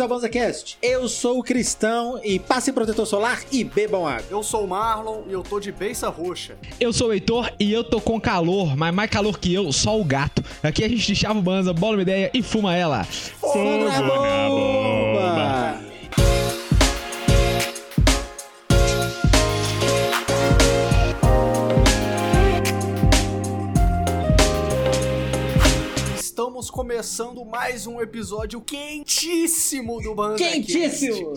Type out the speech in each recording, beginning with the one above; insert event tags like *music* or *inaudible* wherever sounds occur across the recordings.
bem-vindos ao BanzaCast. Eu sou o Cristão e passem protetor solar e bebam água. Eu sou o Marlon e eu tô de beiça roxa. Eu sou o Heitor e eu tô com calor, mas mais calor que eu, só o gato. Aqui a gente chava o banza, bola uma ideia e fuma ela. Fogo na bomba! Estamos começando mais um episódio quentíssimo do Banda Quentíssimo!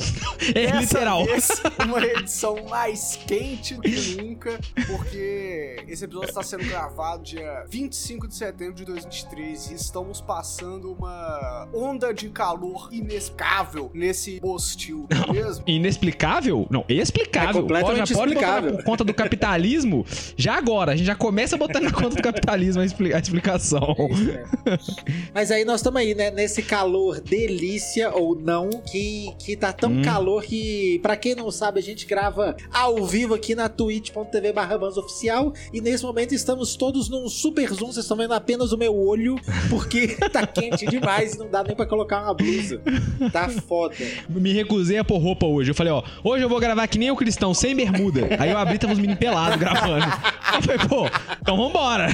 É Dessa literal. vez, uma edição mais quente do que nunca, porque esse episódio está sendo gravado dia 25 de setembro de 2023 e estamos passando uma onda de calor inexplicável nesse hostil, não é mesmo? Inexplicável? Não, explicável. É completamente pode, já pode botar explicável. na conta do capitalismo. Já agora, a gente já começa botando na conta do capitalismo a, expli- a explicação. Mas aí nós estamos aí, né? Nesse calor delícia ou não, que, que tá tão Hum. calor que, pra quem não sabe, a gente grava ao vivo aqui na twitch.tv barra oficial e nesse momento estamos todos num super zoom, vocês estão vendo apenas o meu olho, porque *laughs* tá quente demais e não dá nem pra colocar uma blusa. Tá foda. Me recusei a pôr roupa hoje. Eu falei, ó, hoje eu vou gravar que nem o cristão, sem bermuda. Aí eu abri e tava os meninos pelados gravando. Eu falei, pô, então vambora.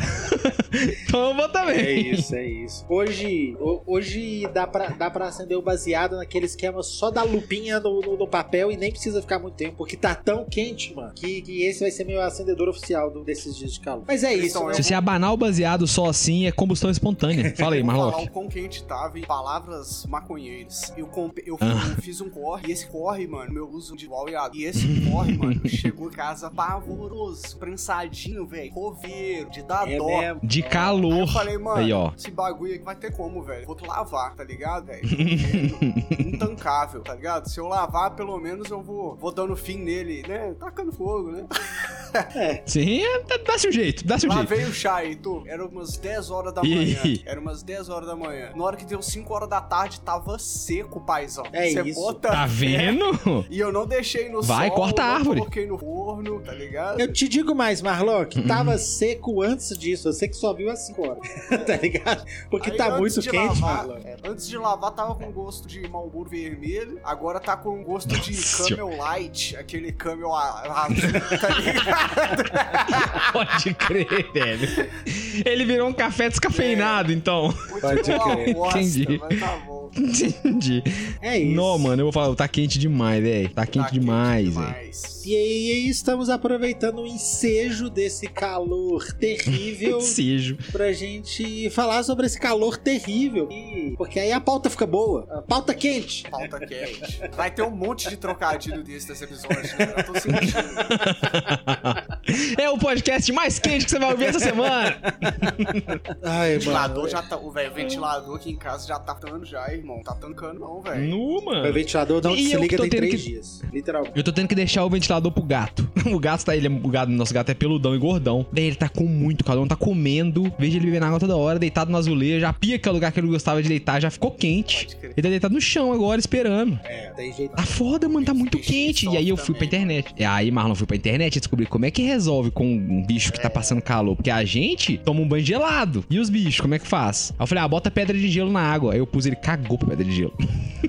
Então eu vou também. É isso, é isso. Hoje, ho- hoje dá, pra, dá pra acender o baseado naquele esquema só da lupinha no, no- no papel e nem precisa ficar muito tempo, porque tá tão quente, mano, que, que esse vai ser meu acendedor oficial do- desses dias de calor. Mas é isso, Então, né? Se você abanar o baseado só assim, é combustão espontânea. *laughs* Fala aí, Vou falar o quão quente tava em palavras maconheiras. Eu, comp- eu, Ah. eu fiz um corre, e esse corre, mano, meu uso de wall e E esse corre, mano, *laughs* chegou em casa pavoroso, prensadinho, velho, coveiro, de dar É dó. mesmo. De Aí eu calor. falei, mano, Aí, ó. esse bagulho aqui vai ter como, velho. Vou tu lavar, tá ligado, velho? *laughs* Intancável, tá ligado? Se eu lavar, pelo menos eu vou, vou dando fim nele, né? Tacando fogo, né? Sim, é, dá- dá-se um jeito, dá-se um Lá jeito. veio o chá, Heitor. Era umas 10 horas da manhã. Era umas 10 horas da manhã. Na hora que deu 5 horas da tarde, tava seco, paizão. É Você isso. bota Tá vendo? E eu não deixei no Vai, sol, corta a árvore. coloquei no forno, tá ligado? Eu te digo mais, Uhum. Marlock, tava seco antes disso. Eu sei que só viu às 5 horas. *laughs* tá ligado? Porque Aí, tá muito de quente, lavar, Marlock. é, Antes de lavar, tava com gosto de Marlboro vermelho. Agora tá com gosto de Nossa. Camel Light. Aquele Camel a- azul, tá ligado? *laughs* Pode crer, velho. *laughs* Ele virou um café descafeinado, então. Muito Pode crer. bosta, Entendi. mas tá bom. Entendi. *laughs* É isso. Não, mano, eu vou falar, tá quente demais, velho. Tá quente Tá demais, velho. E aí, estamos aproveitando o ensejo desse calor terrível *laughs* Sejo. pra gente falar sobre esse calor terrível. E- Porque aí a pauta fica boa. A pauta quente. Pauta quente. Vai ter um monte de trocadilho desse nesse episódio, né? Eu tô sentindo. *laughs* É o podcast mais quente que você vai ouvir essa semana. Ai, O ventilador mano. já tá. O velho, ventilador aqui em casa já tá tando já, irmão. Tá tancando, não, velho. Nu, O mano. ventilador não se eu liga que tô tem tendo três que- dias. Literalmente. Eu tô tendo que deixar o ventilador pro gato. *laughs* O gato tá, ele é, o gato, nosso gato é peludão e gordão. Daí ele tá com muito calor, tá comendo. Vejo ele bebendo água toda hora, deitado no azulejo. A pia, que é o lugar que ele gostava de deitar, já ficou quente. Ele tá deitado no chão agora, esperando. É, tem jeito. Tá foda, mano, tá muito quente. E aí eu fui pra internet. E aí, Marlon, fui pra internet e descobri como é que resolve com um bicho que tá passando calor. Porque a gente toma um banho gelado. E os bichos, como é que faz? Aí eu falei, ah, bota pedra de gelo na água. Aí eu pus ele, cagou pra pedra de gelo.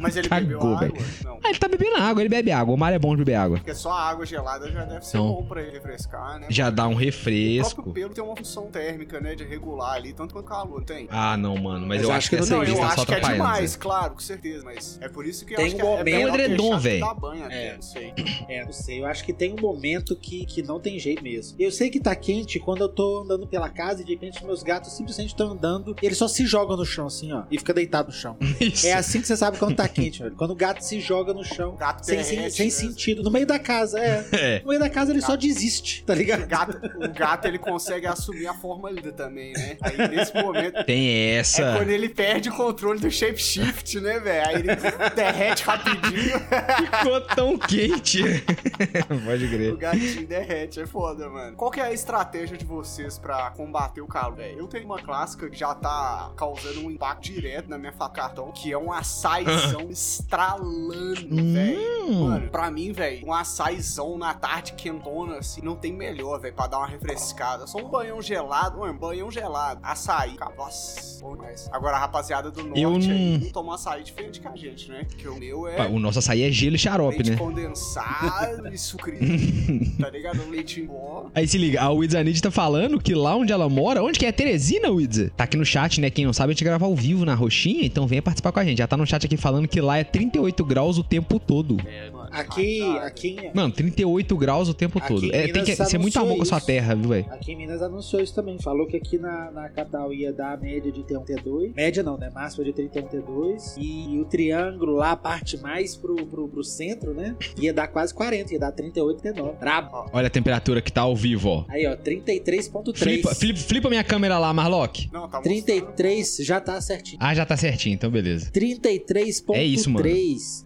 Mas ele *laughs* Cagou, bebeu água? Não. Ah, ele tá bebendo água, ele bebe água. O mar é bom de beber água. Porque só a água gelada já deve ser Não. bom pra ele refrescar, né? Já dá um O próprio refresco. pelo tem uma função térmica, né? De regular ali, tanto quanto calor, tem? Ah, não, mano. Mas, Mas eu acho que que essa Não, eu tá só acho que é demais, claro, com certeza, mas é por isso que eu Tem acho um que é- é momento- melhor É um edredom, velho. É. não sei. É, não sei. Eu acho que tem um momento que, que não tem jeito mesmo. Eu sei que tá quente quando eu tô andando pela casa e de repente meus gatos simplesmente estão andando e eles só se jogam no chão, assim, ó. E fica deitado no chão. *laughs* Isso. É assim que você sabe quando tá quente, velho. Quando o gato se joga no chão. O gato Sem, derrete, sem, sem né? sentido. No meio da casa, é. *laughs* É. No meio da casa ele só desiste, tá O ligado? gato, o gato, ele consegue assumir a forma linda também, né? Aí nesse momento Tem é essa. quando ele perde o controle do shapeshift, né, velho? Aí ele derrete rapidinho, *laughs* Ficou tão quente. *laughs* Pode o crer. gatinho derrete, é foda. foda, mano. Qual que é a estratégia de vocês pra combater o calor, velho? Eu tenho uma clássica que já tá causando um impacto direto na minha faca cartão, que é um açaizão *laughs* estralando, velho. Hum. Mano, pra mim, velho, um açaizão na tarde quentona, assim, não tem melhor, velho, pra dar uma refrescada. Só um banhão gelado, mano, banhão gelado. Açaí, nossa, bom demais. Agora, a rapaziada do norte Eu aí não- toma açaí diferente que a gente, né? Porque o meu é... Pá, O nosso açaí é gelo e xarope, Leite né? condensado e sucrilho, *laughs* tá ligado? Um leite em pó. Aí se liga, a Widzanid tá falando que lá onde ela mora, onde que é Teresina, Widza? Tá aqui no chat, né? Quem não sabe, a gente grava ao vivo na roxinha, então venha participar com a gente. Já tá no chat aqui falando que lá é 38 graus o tempo todo. É. Aqui, aqui, em- Mano, 38 graus o tempo Aqui todo. É, tem que ser muito amor com a sua terra, viu, velho? aqui em Minas anunciou isso também. Falou que aqui na, na capital ia dar a média de 31, 32. Média não, né? Máxima de 31, 32. E o triângulo lá, a parte mais pro, pro, pro centro, né? Ia dar quase 40, ia dar 38, 39. Brabo. Olha a temperatura que tá ao vivo, ó. Aí, ó, 33.3. Flipa, flipa, flipa minha câmera lá, Marlock. Não, tá 33, já tá certinho. Ah, já tá certinho, então beleza. 33.3. É isso, mano.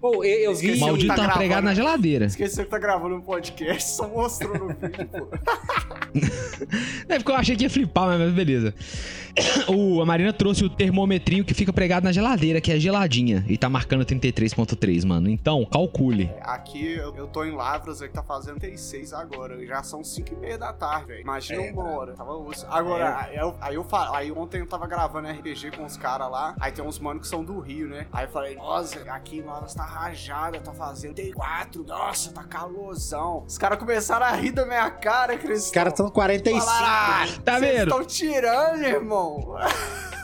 Pô, eu, eu vi. Maldito tá na geladeira. Esqueceu que tá gravando um podcast, só mostrou no vídeo, pô. *laughs* É porque eu achei que ia flipar, mas beleza. O, a Marina trouxe o termometrinho que fica pregado na geladeira, que é geladinha. E tá marcando 33.3, mano. Então, calcule. Aqui eu, eu tô em Lavras, aí que tá fazendo 36 agora. e Já são 5 e meia da tarde, velho. Imagina É, uma hora. Tava osso. Agora, aí eu, aí eu aí ontem eu tava gravando RPG com os caras lá. Aí tem uns manos que são do Rio, né? Aí eu falei, nossa, aqui em Lavras tá rajada, tá fazendo 34. Nossa, tá calorzão. Os caras começaram a rir da minha cara, Cris. Os caras estão 45. Falaram, ah, Tá vendo? estão tirando, irmão. No!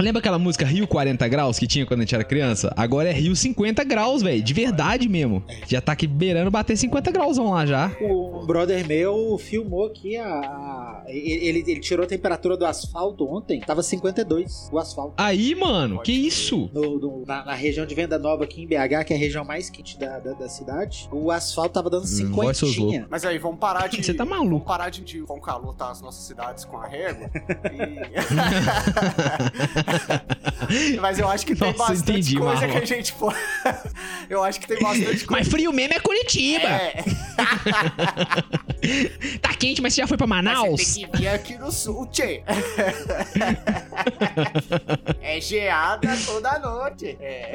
Lembra aquela música Rio 40 graus que tinha quando a gente era criança? Agora é Rio 50 graus, velho. De verdade mesmo. Já tá aqui beirando bater 50 graus lá já. Um brother meu filmou aqui a. ele, ele tirou a temperatura do asfalto ontem, tava 52 o asfalto. Aí, mano, que isso? No- no- na, na região de Venda Nova aqui em BH, que é a região mais quente da, da, da cidade, o asfalto tava dando Hum, vai, seus 50. Mas aí, vamos parar de. *laughs* Você tá Vamos maluco. parar de com o calor tá as nossas cidades com a régua. *laughs* E- *laughs* *laughs* Mas eu acho que tem Nossa, bastante entendi, coisa Marlon. que a gente pode. *laughs* eu acho que tem bastante coisa. Mas frio mesmo é Curitiba. É, *laughs* Tá quente, mas você já foi pra mas Manaus? você tem que vir aqui no sul, tchê. *laughs* é geada toda noite. É.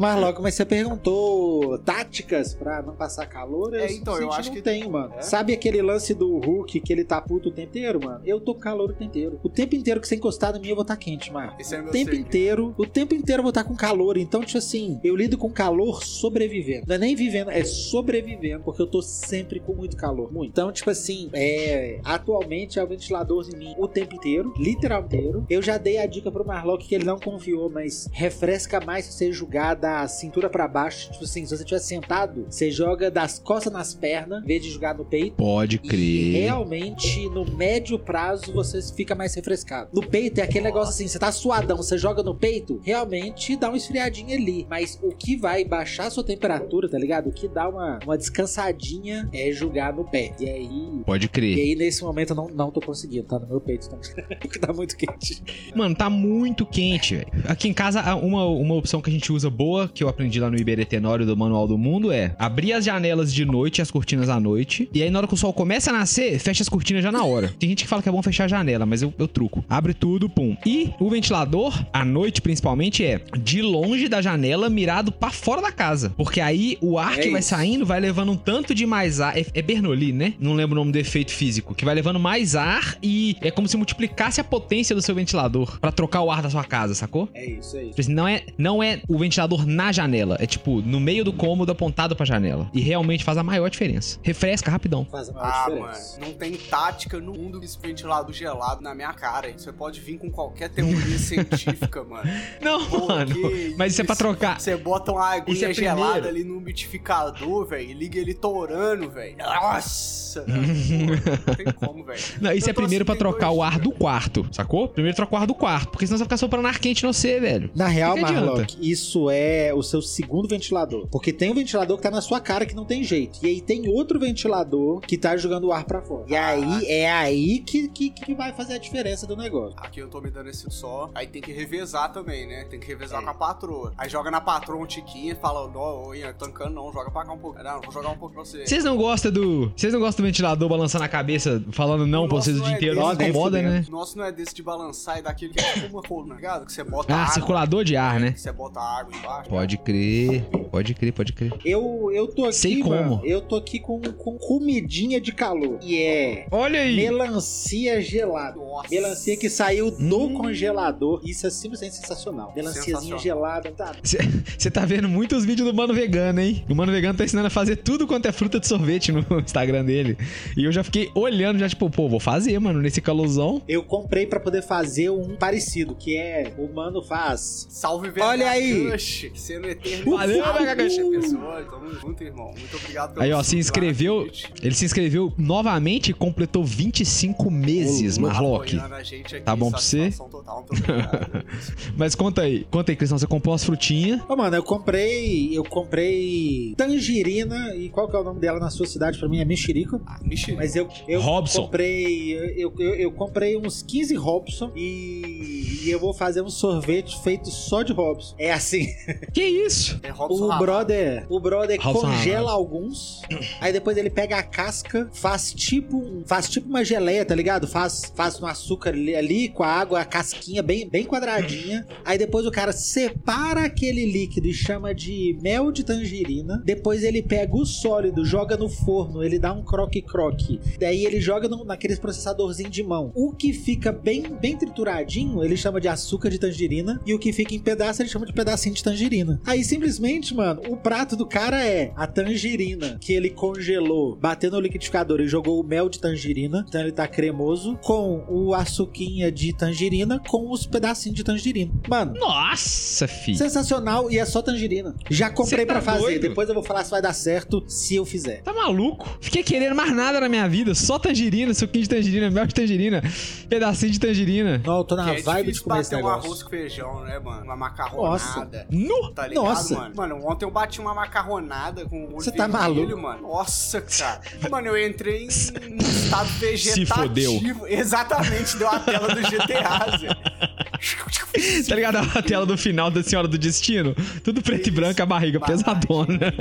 Marloco, mas você perguntou táticas pra não passar calor? É, então, eu acho não que- tenho, mano. É? Sabe aquele lance do Hulk que ele tá puto o tempo inteiro, mano? Eu tô com calor o tempo inteiro. O tempo inteiro que você encostar em mim, eu vou estar quente, mano. Esse é O meu tempo segredo. inteiro, o tempo inteiro eu vou estar com calor. Então, tipo assim, eu lido com calor sobrevivendo. Não é nem vivendo, é sobrevivendo, porque eu tô sempre com muito calor. Muito. Então, tipo assim, é. Atualmente é o ventilador em mim o tempo inteiro, literal Eu já dei a dica pro Marlock que ele não confiou, mas refresca mais se você jogar da cintura pra baixo. Tipo assim, se você estiver sentado, você joga das costas nas pernas, em vez de jogar no peito. Pode E crer. realmente, no médio prazo, você fica mais refrescado. No peito é aquele negócio assim, você tá suadão, você joga no peito, realmente dá uma esfriadinha ali. Mas o que vai baixar a sua temperatura, tá ligado? O que dá uma, uma descansadinha é jogar no pé. E aí. Pode E crer. aí, nesse momento, eu não, não tô conseguindo, tá no meu peito também. *laughs* Porque tá muito quente. Mano, tá muito quente, velho. Aqui em casa, uma, uma opção que a gente usa boa, que eu aprendi lá no Iberê Tenório do Manual do Mundo, é abrir as janelas de noite e as cortinas à noite. E aí, na hora que o sol começa a nascer, fecha as cortinas já na hora. Tem gente que fala que é bom fechar a janela, mas eu, eu truco. Abre tudo, pum. E o ventilador, à noite principalmente, é de longe da janela, mirado pra fora da casa. Porque aí o ar É que vai isso. saindo vai levando um tanto de mais ar. É, é Bernoulli, né? Não lembro o nome do efeito físico. Que vai levando mais ar e é como se multiplicasse a potência do seu ventilador pra trocar o ar da sua casa, sacou? É isso, é isso. Tipo assim, Não é, não é o ventilador na janela, é tipo no meio do cômodo apontado pra janela. E realmente faz a maior diferença. Refresca rapidão. Faz a maior Ah, diferença. mano, não tem tática no mundo desse ventilador gelado na minha cara. hein? Você pode vir com qualquer teoria *laughs* científica, mano. Não, Pô, mano. Mas isso é pra trocar. Você bota uma aguinha é gelada primeiro. ali no umidificador, velho, e liga ele torando, velho. Nossa! Pô, *laughs* não tem como, velho. Não, isso é primeiro assim, pra tem trocar dois o ar do quarto, sacou? Primeiro trocar o ar do quarto, porque senão você vai ficar soprando ar quente no você, velho. Na real, Que que adianta? Marlock, isso é o seu segundo ventilador. Porque tem um ventilador que tá na sua cara que não tem jeito. E aí tem outro ventilador que tá jogando o ar pra fora. E aí é aí que, que, que vai fazer a diferença do negócio. Aqui eu tô me dando esse só. Aí tem que revezar também, né? Tem que revezar É. com a patroa. Aí joga na patroa um tiquinho e fala, não, ô, Ian, tancando não, joga pra cá um pouco. Não, vou jogar um pouco pra você. Vocês não gostam do. Vocês não gostam do ventilador balançando a cabeça, falando não O pra vocês o dia é inteiro? Não incomoda, né? O nosso não é desse de balançar e daquele que é tipo uma coluna, ligado? Que você bota Ah, água. circulador de ar, né? Que você bota água embaixo. Pode crer, pode crer, pode crer. Eu, eu tô aqui, Sei mano, como. eu tô aqui com, com comidinha de calor. E é Olha aí! melancia gelada. Nossa. Melancia que saiu do Hum. congelador. Isso é simplesmente sensacional. Melanciazinha gelada. Tá. Você tá vendo muitos vídeos do Mano Vegano, hein? O Mano Vegano tá ensinando a fazer tudo quanto é fruta de sorvete no *laughs* Instagram dele. E eu já fiquei olhando, já tipo, pô, vou fazer, mano, nesse calorzão. Eu comprei pra poder fazer um parecido, que é o mano faz. Salve, VH Olha aí. Crush, sendo eterno. Valeu, VH Crush. episódio. Tamo junto, irmão. Muito obrigado pelo Aí, ó, se inscreveu. Ele se inscreveu novamente e completou 25 meses, Ô. Marlock. Aqui, Tá bom pra você? Total. *laughs* Mas conta aí, conta aí, Cristão, você comprou as frutinhas. Ô, mano, eu comprei. Eu comprei tangerina. E qual que é o nome dela na sua cidade? Pra mim é mexerico. ah, mexerico. Mas eu, eu Robson. comprei. Eu, eu, eu comprei uns 15 Robson e, e eu vou fazer um sorvete feito só de Robson. É assim. *laughs* Que isso? É Robson O brother, o brother Robson congela alguns, aí depois ele pega a casca, faz tipo, um- faz tipo uma geleia, tá ligado? Faz, faz no açúcar ali, ali, com a água, a casquinha bem, bem quadradinha. Aí depois o cara separa aquele líquido e chama de mel de tangerina. Depois ele pega o sólido, joga no forno, ele dá um croque-croque. Daí ele joga no, naqueles processadorzinho de mão. O que fica bem, bem trituradinho, ele chama de açúcar de tangerina. E o que fica em pedaço, ele chama de pedacinho de tangerina. Aí simplesmente, mano, o prato do cara é a tangerina que ele congelou, bateu no liquidificador e jogou o mel de tangerina. Então ele tá cremoso. Com o açuquinha de tangerina com os pedacinhos de tangerina. Mano. Nossa, filho. Sensacional e é só tangerina. Já comprei tá pra fazer. doido? Depois eu vou falar se vai dar certo se eu fizer. Tá maluco? Fiquei querendo mais nada na minha vida. Só tangerina, suquinho de tangerina, mel de tangerina, pedacinho de tangerina. Não, eu tô na Que é vibe de difícil comer esse bater um negócio. arroz com feijão, né, mano? Uma macarronada. Nu! Tá ligado, Nossa. mano? Mano, ontem eu bati uma macarronada com molho Você tá maluco? mano. Nossa, cara. Mano, eu entrei em estado *laughs* vegetativo. fodeu. Exatamente, deu a tela do GTA, Zé. *laughs* *laughs* Tá ligado a tela do final da Senhora do Destino? Tudo preto e branco, a barriga pesadona.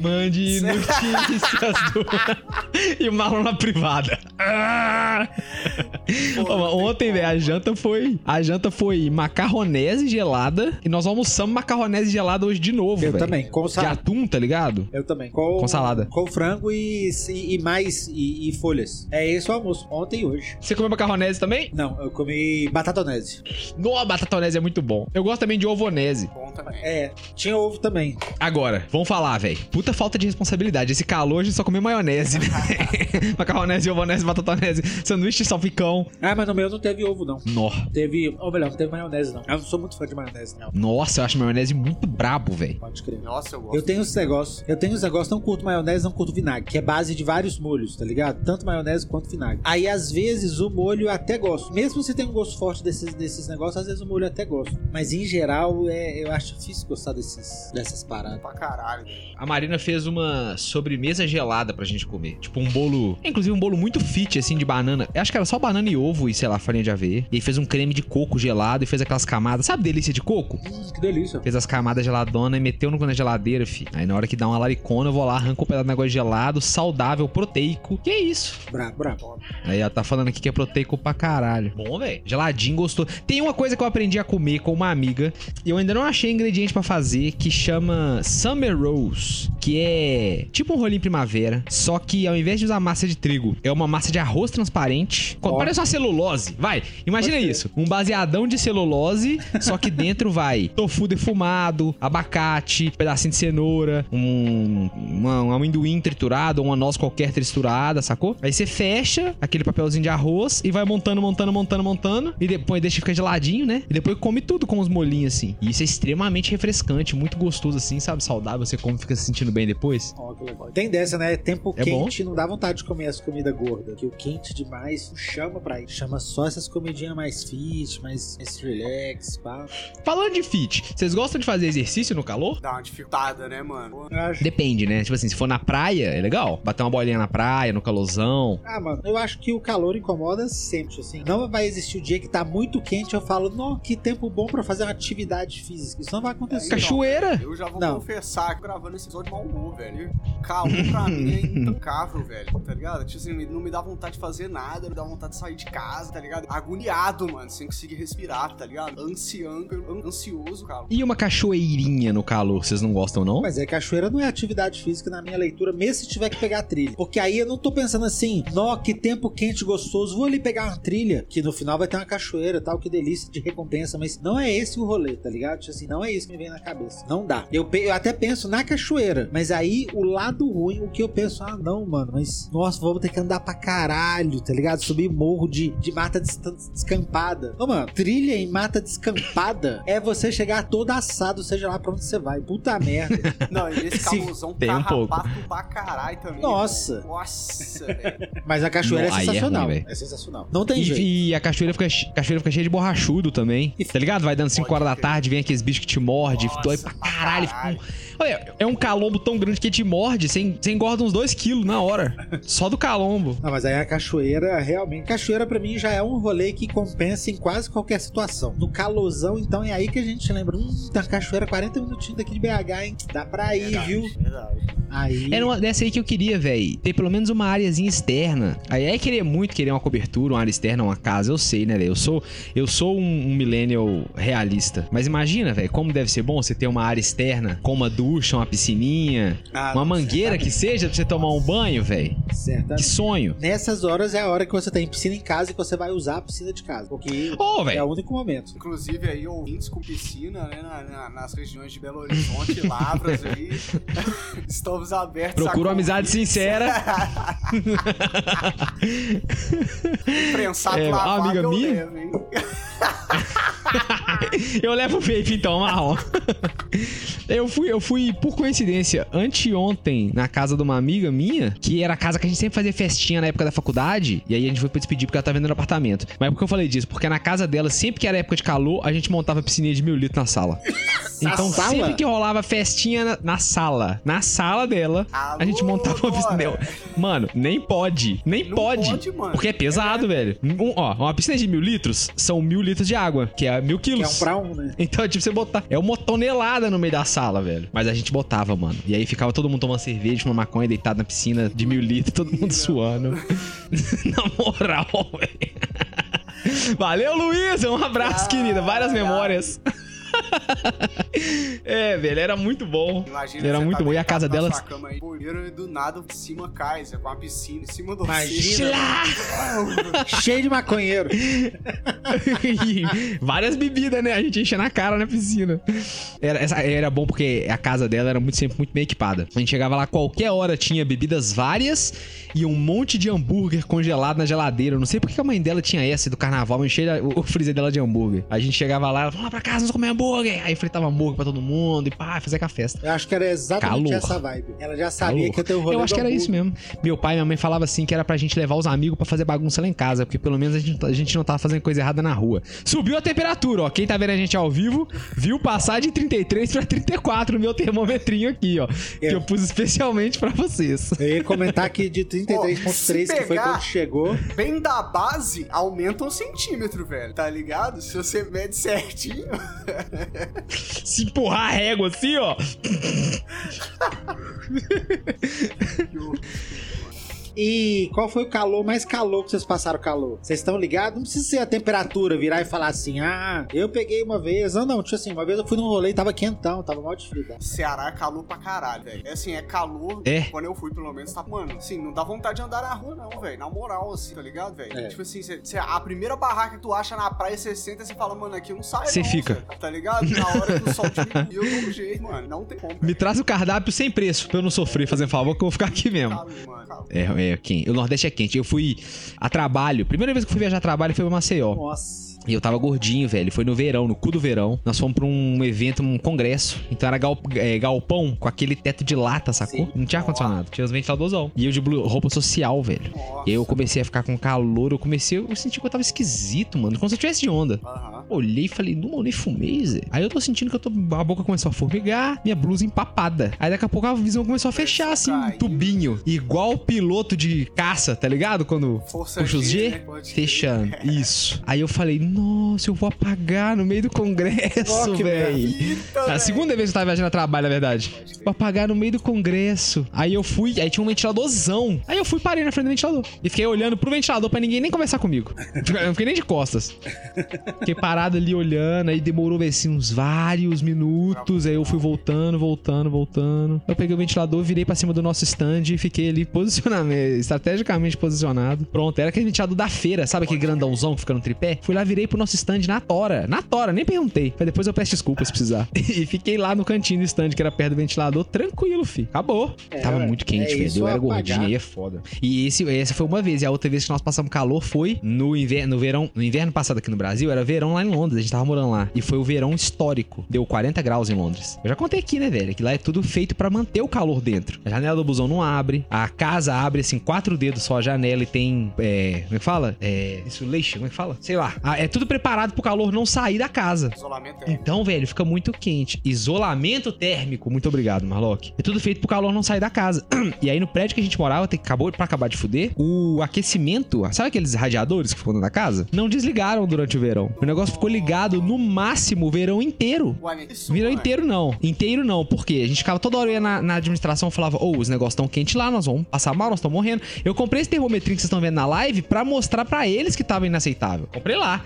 Mande notícias do... e o Marlon na privada. Ontem, velho, a janta foi. A janta foi macarronese gelada. E nós almoçamos macarronese gelada hoje de novo, Eu velho. também, com De salada. atum, tá ligado? Eu também. Com, Com salada. Com frango e, e, e mais. E, e folhas. É esse o almoço. Ontem e hoje. Você comeu macarronese também? Não, eu comi batatonese. Nossa, batatonese é muito bom. Eu gosto também de ovonese. Bom também. É, tinha ovo também. Agora, vamos falar, velho. Puta falta de responsabilidade. Esse calor, a gente só comeu maionese, né? *laughs* Macarronese, ovonese, batatonese, sanduíche, salpicão. Ah, mas no meu não teve ovo, não. Nó. Teve. Ou melhor, não teve maionese, não. Eu não sou muito fã de maionese, não. Nossa, eu acho maionese muito brabo, velho. Pode crer. Nossa, eu gosto. Eu tenho os negócios. Eu tenho os negócios, não curto maionese, não curto vinagre, que é base de vários molhos, tá ligado? Tanto maionese quanto vinagre. Aí, às vezes, o molho eu até gosto. Mesmo se tem um gosto forte desses, desses negócios, às vezes o molho eu até gosto. Mas em geral, é, eu acho difícil gostar desses, dessas paradas. Pra caralho. A Marina fez uma sobremesa gelada pra gente comer. Tipo um bolo. Inclusive um bolo muito fit, assim, de banana. Eu acho que era só banana e ovo e, sei lá, farinha de aveia. E aí fez um creme de coco gelado e fez aquelas camadas. Sabe delícia de coco? Hum, que delícia. Fez as camadas geladona e meteu no na geladeira, fi. Aí na hora que dá uma laricona, eu vou lá, arranco um pedaço de negócio gelado, saudável, proteico. Que isso? Brabo, brabo. Aí ela tá falando aqui que é proteico pra caralho. Bom, velho. Geladinho, gostou. Tem uma coisa que eu aprendi a comer com uma amiga e eu ainda não achei ingrediente pra fazer que chama Summer Rolls, que é tipo um rolinho primavera, só que ao invés de usar massa de trigo, é uma massa de arroz transparente. Ó. Parece uma celulose. Vai, imagina Pode ser. isso. Um baseadão de celulose, só que dentro vai tofu defumado, abacate, pedacinho de cenoura, um, uma- um amendoim triturado, uma noz qualquer triturada, sacou? Aí você fecha aquele papelzinho de arroz e vai montando, montando, montando, montando. E depois deixa ficar geladinho, né? E depois come tudo com os molhinhos assim. E isso é extremamente refrescante, muito gostoso assim, sabe? Saudável. Você come e fica se sentindo bem depois. Ó, que legal. Tem dessa, né? Tempo É quente, não dá vontade de comer as comidas gordas. Que o quente demais não chama pra ir. Chama só essas comidinhas mais fit, mais, mais relax, pá. Falando de fit, vocês gostam de fazer exercício no calor? Dá uma dificultada, né, mano? Acho. Depende, né? Tipo assim, se for na praia, é legal. Bater uma bolinha na praia, no calorzão. Ah, mano, eu acho que o calor incomoda sempre, assim. Não vai existir o dia que tá muito quente, eu falo, não, que tempo bom pra fazer uma atividade física. Isso não vai acontecer. Então, Cachoeira? Eu já vou Não. confessar que gravando esse episódio de mau humor, velho. Calor pra *laughs* mim é intancável, velho. Tá ligado? Tipo assim, não me dá vontade de fazer nada, não me dá vontade de sair de casa, tá ligado? Agoniado, mano, sem conseguir respirar, tá ligado? Ansiando, an- ansioso, cara. E uma cachoeirinha no calor, vocês não gostam, não? Mas é, cachoeira não é atividade física na minha leitura, mesmo se tiver que pegar trilha. Porque aí eu não tô pensando assim, nó, que tempo quente gostoso, vou ali pegar uma trilha, que no final vai ter uma cachoeira tal, que delícia de recompensa, mas não é esse o rolê, tá ligado? Tipo assim, não é isso que me vem na cabeça. Não dá. Eu, eu até penso na cachoeira, mas aí o lado ruim, o que eu penso, ah, não, mano, mas nossa, vamos ter que andar pra caralho, tá ligado? Subir morro de, de mata des- descampada. Ô, mano, trilha em mata descampada é você chegar todo assado, seja lá pra onde você vai. Puta merda. *laughs* Não, e esse Sim, calorzão tem um pouco. pra caralho também. Nossa. Nossa, *laughs* velho. Mas a cachoeira Não, é é sensacional. ruim, é, sensacional. Não tem E, jeito. e a cachoeira fica, che- cachoeira fica cheia de borrachudo também. Tá ligado? Vai dando 5 Pode horas da tarde, vem aqueles bichos que te mordem, Nossa, dói pra caralho. caralho. fica um- Olha, é um calombo tão grande que te morde, você, você engorda uns 2 quilos na hora. *laughs* Só do calombo. Não, mas aí a cachoeira, realmente. Cachoeira pra mim já é um rolê que compensa em quase qualquer situação. No calorzão, então, é aí que a gente lembra. Hum, tá cachoeira 40 minutinhos daqui de BH, hein? Dá pra ir, Verdade, viu? Verdade. Aí. Era uma dessa aí que eu queria, velho. Ter pelo menos uma áreazinha externa. Aí é querer muito querer uma cobertura, uma área externa, uma casa, eu sei, né, velho? Eu sou, eu sou um, um millennial realista. Mas imagina, velho, como deve ser bom você ter uma área externa com uma ducha, uma piscininha, Ah, uma mangueira que seja pra você tomar um banho, velho. Que sonho. Nessas horas é a hora que você tem piscina em casa e que você vai usar a piscina de casa. Porque Ô, é o único momento. Inclusive aí, ouvintes com piscina, né, na- na- nas regiões de Belo Horizonte, *laughs* Lavras aí, *laughs* estamos abertos Procura uma amizade sincera. *laughs* Prensado É, lavado, amiga minha? levo, hein? *laughs* Eu levo o vape então, marrom. Eu fui, eu fui, por coincidência, anteontem na casa de uma amiga minha, que era a casa que a gente sempre fazia festinha na época da faculdade, e aí a gente foi pra despedir porque ela tá vendendo apartamento. Mas por que eu falei disso? Porque na casa dela, sempre que era época de calor, a gente montava piscininha de mil litros na sala. *laughs* Então, sala? sempre que rolava festinha na, na sala, na sala dela, a gente Alô, montava uma piscina. Mano, nem pode. Nem pode. pode. Porque é pesado, velho. Um- ó, uma piscina de mil litros são mil litros de água, que é mil Que é quilos. um pra um, né? *laughs* Então, tipo, você botar. É uma tonelada no meio da sala, velho. Mas a gente botava, mano. E aí ficava todo mundo tomando cerveja, uma maconha, deitado na piscina de mil litros, todo mundo suando. *laughs* na moral, velho. *laughs* Valeu, Luísa. Um abraço, Ah, querida. Várias ah. memórias. *laughs* é, velho, era muito bom. Imagina Era muito tá bom. E a casa dela. cama aí, e do nada, de cima cai, com uma piscina em cima do Imagina. *laughs* Cheio de maconheiro. *laughs* Várias bebidas, né? A gente enchia na cara na piscina. Era, essa- era bom porque a casa dela era muito, sempre muito bem equipada. A gente chegava lá, qualquer hora tinha bebidas várias e um monte de hambúrguer congelado na geladeira. Eu não sei porque que a mãe dela tinha essa do carnaval, enchia o, o freezer dela de hambúrguer. A gente chegava lá, ela vamos lá pra casa, vamos comer hambúrguer. Aí fritava hambúrguer pra todo mundo e pá, fazia com a festa. Eu acho que era exatamente Calor. essa vibe. Ela já sabia Calor. que ia ter o rolê Eu acho do que era isso hambúrguer. mesmo. Meu pai e minha mãe falavam assim que era pra gente levar os amigos pra fazer bagunça lá em casa, porque pelo menos a gente, a gente não tava fazendo coisa errada na rua. Subiu a temperatura, ó. Quem tá vendo a gente ao vivo viu passar de 33 pra 34 no meu termometrinho aqui, ó. Que É. eu pus especialmente pra vocês. Eu ia comentar que de 33.3, se que foi quando chegou. Bem da base, aumenta um centímetro, velho. Tá ligado? Se você mede certinho. Se empurrar a régua assim, ó. E qual foi o calor mais calor que vocês passaram calor? Vocês estão ligados? Não precisa ser a temperatura, virar e falar assim, ah, eu peguei uma vez. Não, não, tipo assim, uma vez eu fui num rolê e tava quentão, tava mal de frio. tá? Ceará é calor pra caralho, velho. É assim, é calor. É. Quando eu fui, pelo menos, tá. Mano, assim, não dá vontade de andar na rua, não, velho. Na moral, assim, tá ligado, velho? É. Tipo assim, cê, cê- a primeira barraca que tu acha na praia, você senta e você fala, mano, aqui eu não saio. Cê não, fica. cê, Tá ligado? Na hora que o sol diminuiu, *laughs* eu um jeito, mano. Não tem como. Me traz o cardápio sem preço, pra eu não sofrer, fazendo favor, que eu vou ficar aqui mesmo. Calor, mano. Calor. É, é quente. O Nordeste é quente. Eu fui a trabalho. Primeira vez que eu fui viajar a trabalho foi pra Maceió. Nossa. E eu tava gordinho, velho. Foi no verão, no cu do verão. Nós fomos pra um evento, um congresso. Então era gal- é, galpão com aquele teto de lata, sacou? Sim. Não tinha ar-condicionado. Tinha os ventiladorzão. E eu de roupa social, velho. Nossa. E aí eu comecei a ficar com calor. Eu comecei... Eu senti que eu tava esquisito, mano. Como se eu tivesse de onda. Aham. Olhei e falei, não, eu nem fumei, Zé. Aí eu tô sentindo que eu tô, a boca começou a formigar, minha blusa empapada. Aí daqui a pouco a visão começou a fechar, assim, um tubinho. Igual piloto de caça, tá ligado? Quando Força puxa os G, né? Fechando. *laughs* Isso. Aí eu falei, nossa, eu vou apagar no meio do congresso, velho. A segunda vez que eu tava viajando a trabalho, na verdade. Vou apagar no meio do congresso. Aí eu fui, aí tinha um ventiladorzão. Aí eu fui e parei na frente do ventilador. E fiquei olhando pro ventilador pra ninguém nem conversar comigo. *laughs* Eu fiquei nem de costas. Fiquei parado ali olhando, aí demorou assim, uns vários minutos. Aí eu fui voltando, voltando, voltando. Eu peguei o ventilador, virei pra cima do nosso stand e fiquei ali posicionamento, *laughs* estrategicamente posicionado. Pronto, era aquele ventilador da feira, sabe aquele grandãozão que fica no tripé? Fui lá, virei pro nosso stand na tora. Na tora, nem perguntei. Falei, depois eu peço desculpa se precisar. *laughs* E fiquei lá no cantinho do stand, que era perto do ventilador, tranquilo, fi. Acabou. É, Tava muito quente, é velho. eu era gordinho, aí é foda. E esse, essa foi uma vez. E a outra vez que nós passamos calor foi no inverno, no verão, no inverno passado aqui no Brasil, era verão lá em Londres, a gente tava morando lá. E foi o verão histórico. Deu 40 graus em Londres. Eu já contei aqui, né, velho? Que lá é tudo feito pra manter o calor dentro. A janela do busão não abre. A casa abre, assim, quatro dedos só a janela e tem. É, como é que fala? É. Insulation, como é que fala? Sei lá. Ah, É tudo preparado pro calor não sair da casa. Isolamento é. Então, velho, fica muito quente. Isolamento térmico. Muito obrigado, Marlock. É tudo feito pro calor não sair da casa. *clears throat* E aí, no prédio que a gente morava, que acabou pra acabar de fuder, o aquecimento, sabe aqueles radiadores que ficam dentro da casa? Não desligaram durante o verão. O negócio ficou ligado no máximo o verão inteiro. Verão ué. inteiro não. Inteiro não. Por quê? A gente ficava toda hora na, na administração e falava: Ô, os negócios estão quentes lá, nós vamos passar mal, nós estamos morrendo. Eu comprei esse termometrinho que vocês estão vendo na live pra mostrar pra eles que tava inaceitável. Comprei lá.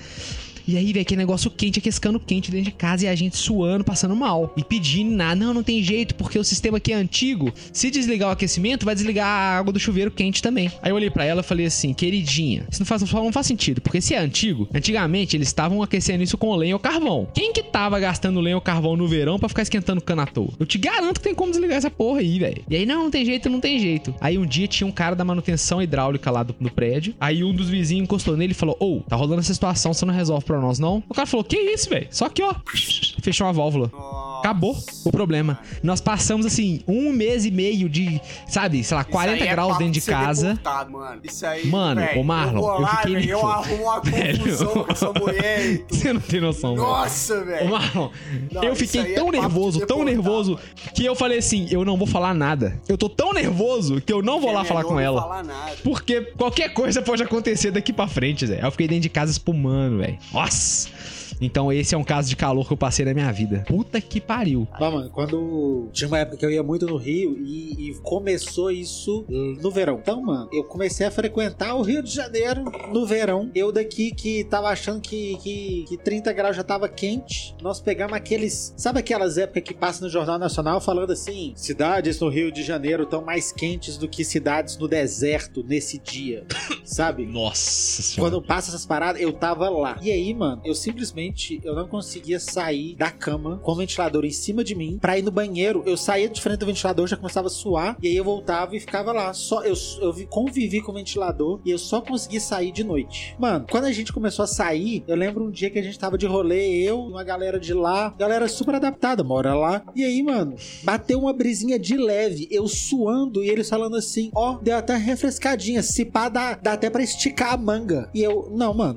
E aí, velho, aquele negócio quente, aquecendo quente dentro de casa e a gente suando, passando mal. E pedindo nada. Não, não tem jeito, porque o sistema aqui é antigo. Se desligar o aquecimento, vai desligar a água do chuveiro quente também. Aí eu olhei pra ela e falei assim, queridinha, isso não faz, não faz sentido, porque se é antigo, antigamente eles estavam aquecendo isso com lenha ou carvão. Quem que tava gastando lenha ou carvão no verão pra ficar esquentando cana à toa? Eu te garanto que tem como desligar essa porra aí, velho. E aí, não, não tem jeito, não tem jeito. Aí um dia tinha um cara da manutenção hidráulica lá do, no prédio. Aí um dos vizinhos encostou nele e falou: Ô, tá rolando essa situação, você não resolve pra nós, não? O cara falou: Que isso, velho? Só que, ó, fechou a válvula. Acabou o problema. Nós passamos, assim, um mês e meio de, sabe, sei lá, Isso 40 aí é graus dentro de casa. deportado, mano. Isso aí, Mano, véi, ô, Marlon, eu, eu fiquei véi, eu arrumo uma Velho. *laughs* confusão com essa *laughs* mulher. Você não tem noção. Nossa, velho. Marlon, Não, eu fiquei é tão de nervoso, tão nervoso, mano. que eu falei assim: eu não vou falar nada. Eu tô tão nervoso que eu não vou É lá falar com ela. falar nada. Porque qualquer coisa pode acontecer daqui pra frente, Zé. Eu fiquei dentro de casa espumando, velho. Nossa! us. Então esse é um caso de calor que eu passei na minha vida. Puta que pariu. Bom, mano, quando. Tinha uma época que eu ia muito no Rio e, e começou isso no verão. Então, mano, eu comecei a frequentar o Rio de Janeiro no verão. Eu daqui que tava achando que, que, que 30 graus já tava quente. Nós pegamos aqueles. Sabe aquelas épocas que passa no Jornal Nacional falando assim: cidades no Rio de Janeiro estão mais quentes do que cidades no deserto nesse dia. *coughs* Sabe? Nossa senhora. Quando passa essas paradas, eu tava lá. E aí, mano, eu simplesmente eu não conseguia sair da cama com o ventilador em cima de mim pra ir no banheiro. Eu saía de frente do ventilador, já começava a suar, e aí eu voltava e ficava lá. Só eu, eu vi- convivi com o ventilador e eu só consegui sair de noite. Mano, quando a gente começou a sair, eu lembro um dia que a gente tava de rolê, eu e uma galera de lá, galera super adaptada, mora lá. E aí, mano, bateu uma brisinha de leve, eu suando e eles falando assim: Ó, deu até refrescadinha, se pá, dá, dá até pra esticar a manga. E eu, não, mano,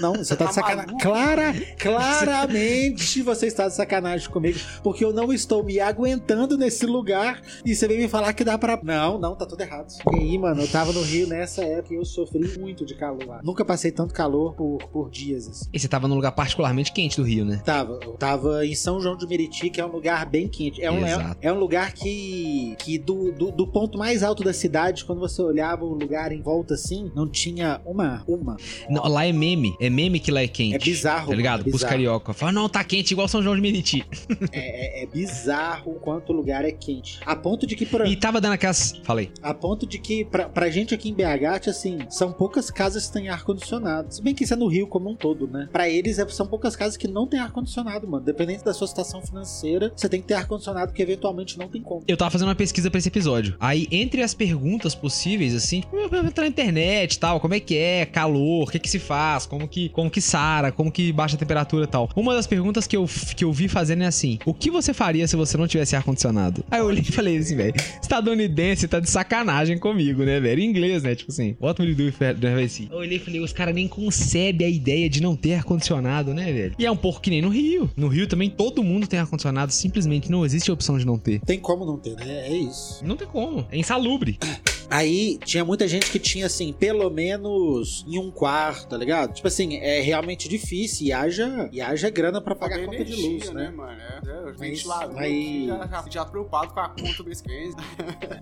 não, você tá de Tá sacanagem. Clara, claramente você está de sacanagem comigo, porque eu não estou me aguentando nesse lugar e você vem me falar que dá pra. Não, não, tá tudo errado. E aí, mano, eu tava no Rio nessa época e eu sofri muito de calor lá. Nunca passei tanto calor por, por dias, assim. E você tava num lugar particularmente quente do Rio, né? Tava, eu tava em São João de Meriti, que é um lugar bem quente. É um, é, é um lugar que, que do, do, do ponto mais alto da cidade, quando você olhava o lugar em volta assim, não tinha uma, uma. Não, lá é meme. É meme que lá é quente. É bizarro, Tá ligado? é carioca. Fala, não, tá quente igual São João de Meriti. *laughs* É, é- é bizarro o quanto o lugar é quente. A ponto de que, pra, E tava dando aquelas. Falei. a ponto de que pra, pra gente aqui em BH, assim, são poucas casas que têm ar-condicionado. Se bem que isso é no Rio como um todo, né? Pra eles, é- são poucas casas que não têm ar-condicionado, mano. Dependente da sua situação financeira, você tem que ter ar-condicionado, porque eventualmente não tem como. Eu tava fazendo uma pesquisa pra esse episódio. Aí, entre as perguntas possíveis, assim, tipo, vou entrar na internet e tal, como é que é, calor, o que que se faz, como que, como que sara, como que baixa a temperatura e tal. Uma das perguntas que eu, que eu vi fazendo é assim: o que você faria se você não tivesse ar-condicionado? Aí eu olhei e falei assim, velho, estadunidense tá de sacanagem comigo, né, velho? Em inglês, né? Tipo assim, what would you do if AC? Eu olhei e falei, os caras nem concebem a ideia de não ter ar-condicionado, né, velho? E é um pouco que nem no Rio. No Rio também todo mundo tem ar-condicionado, simplesmente não existe a opção de não ter. Tem como não ter, né? É isso. Não tem como. É insalubre. *clears throat* Aí tinha muita gente que tinha, assim, pelo menos em um quarto, tá ligado? Tipo assim, é realmente difícil e haja, e haja grana pra pagar a conta de energia, luz, né? mano? É, é, os Mas- ventiladores mas- já, já, já preocupado com a conta mês que vem.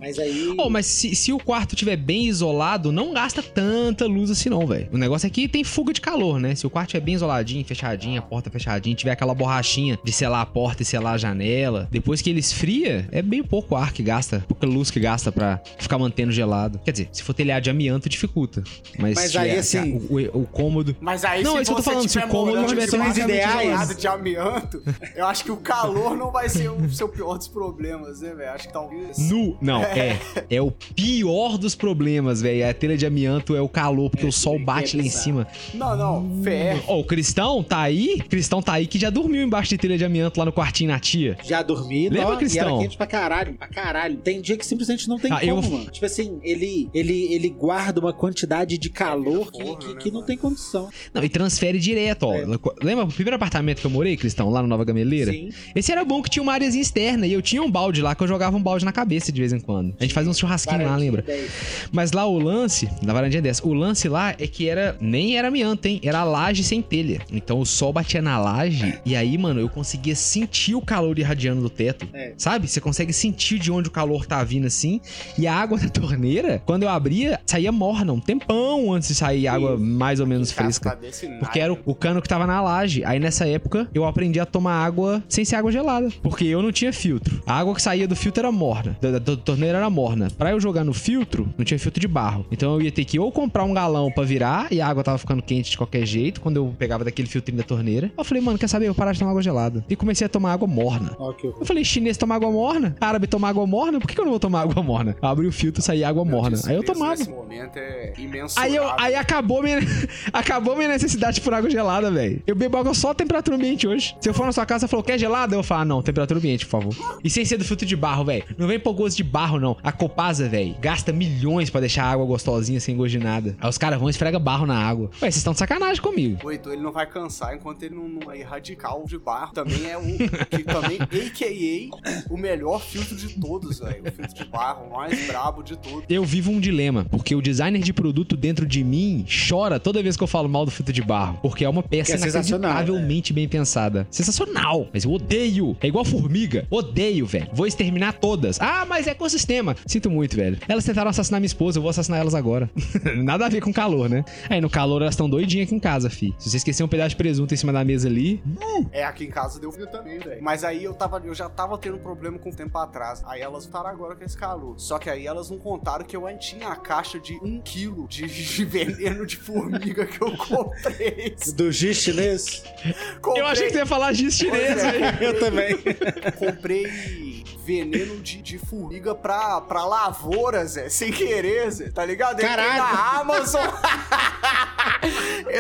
Mas aí. Oh, mas se, se o quarto tiver bem isolado, não gasta tanta luz assim não, velho. O negócio é que tem fuga de calor, né? Se o quarto é bem isoladinho, fechadinho, a porta fechadinha, tiver aquela borrachinha de selar a porta e selar a janela, depois que ele esfria, é bem pouco ar que gasta, pouca luz que gasta pra ficar mantendo gelado. Quer dizer, se for telhado de amianto, dificulta. Mas, Mas se aí, tiver- assim- o, o- o cômodo... Mas aí, Não, se é isso que eu tô falando, se o cômodo de ideais. de amianto, eu acho que o calor não vai ser o seu pior dos problemas, né, velho? Acho que talvez... Nu. Não, é. É o pior dos problemas, velho. A telha de amianto é o calor, porque É, o sol bate é lá em cima. Não, não, fé. Ó, o Cristão tá aí? Cristão tá aí que já dormiu embaixo de telha de amianto lá no quartinho na tia. Já dormi, Lembra, ó, e Cristão? era quente pra caralho, pra caralho. Tem dia que simplesmente não tem Ah, como, eu- mano. Tipo assim, ele, ele, ele guarda uma quantidade de calor que, forno, que, né, que não tem condição. Não, e transfere direto, ó. É. Lembra o primeiro apartamento que eu morei, Cristão, lá no Nova Gameleira? Sim. Esse era bom que tinha uma áreazinha externa e eu tinha um balde lá que eu jogava um balde na cabeça de vez em quando. A gente fazia um churrasquinho lá, Varandinha lembra? 10. Mas lá o lance, na varandinha dessa, o lance lá é que era. Nem era amianto, hein? Era laje sem telha. Então o sol batia na laje e aí, mano, eu conseguia sentir o calor irradiando do teto. É. Sabe? Você consegue sentir de onde o calor tá vindo assim. E a água *laughs* da torneira, quando eu abria, saía morna, um tempão antes de sair água mais ou menos fresca. Porque era o, o cano que tava na laje. Aí nessa época eu aprendi a tomar água sem ser água gelada. Porque eu não tinha filtro. A água que saía do filtro era morna. Da, da- da torneira era morna. Pra eu jogar no filtro, não tinha filtro de barro. Então eu ia ter que ou comprar um galão pra virar e a água tava ficando quente de qualquer jeito quando eu pegava daquele filtrinho da torneira. Eu falei, mano, quer saber? Eu parar de tomar água gelada. E comecei a tomar água morna. Que horror. Eu falei, chinês tomar água morna? Árabe tomar água morna? Por que, que eu não vou tomar água morna? Eu abri o filtro e saía água morna. Aí eu tomava. Nesse momento é imenso. Aí, eu, aí acabou minha, *laughs* acabou minha necessidade por água gelada, velho. Eu bebo água só a temperatura ambiente hoje. Se eu for na sua casa e falou, quer gelada? Eu falo, ah, não, temperatura ambiente, por favor. E sem ser do filtro de barro, velho. Não vem pôr gosto de barro, não. A Copasa, velho, gasta milhões pra deixar a água gostosinha, sem gosto de nada. Aí os caras vão e esfrega barro na água. Ué, vocês estão de sacanagem comigo. O Heitor, ele não vai cansar enquanto ele não, não é radical de barro. Também é o. Que também, a.k.a. o melhor filtro de todos, velho. O filtro de barro, o mais brabo de todos. Eu vivo um dilema, porque o designer de produto dentro de mim chora toda vez que eu falo mal do filtro de barro. Porque é uma peça inacreditavelmente bem pensada. Sensacional! Mas eu odeio. É igual formiga. Odeio, velho. Vou exterminar todas. Ah, mas é ecossistema. Sinto muito, velho. Elas tentaram assassinar minha esposa, eu vou assassinar elas agora. *laughs* Nada a ver com calor, né? Aí no calor elas estão doidinhas aqui em casa, fi. Se você esquecer um pedaço de presunto em cima da mesa ali, É, aqui em casa deu frio também, velho. Mas aí eu, tava, eu já tava tendo problema com o tempo atrás. Aí elas voltaram agora com esse calor. Só que aí elas não contaram que eu ainda tinha a caixa de um quilo de, de veneno de formiga que eu comprei. Do giz chinês? comprei eu achei que você ia falar giz chinês, é. velho. Eu também. comprei veneno de, de formiga pra, pra lavoura, Zé. Sem querer, Zé. Tá ligado? Entrei Caralho. na Amazon. *laughs*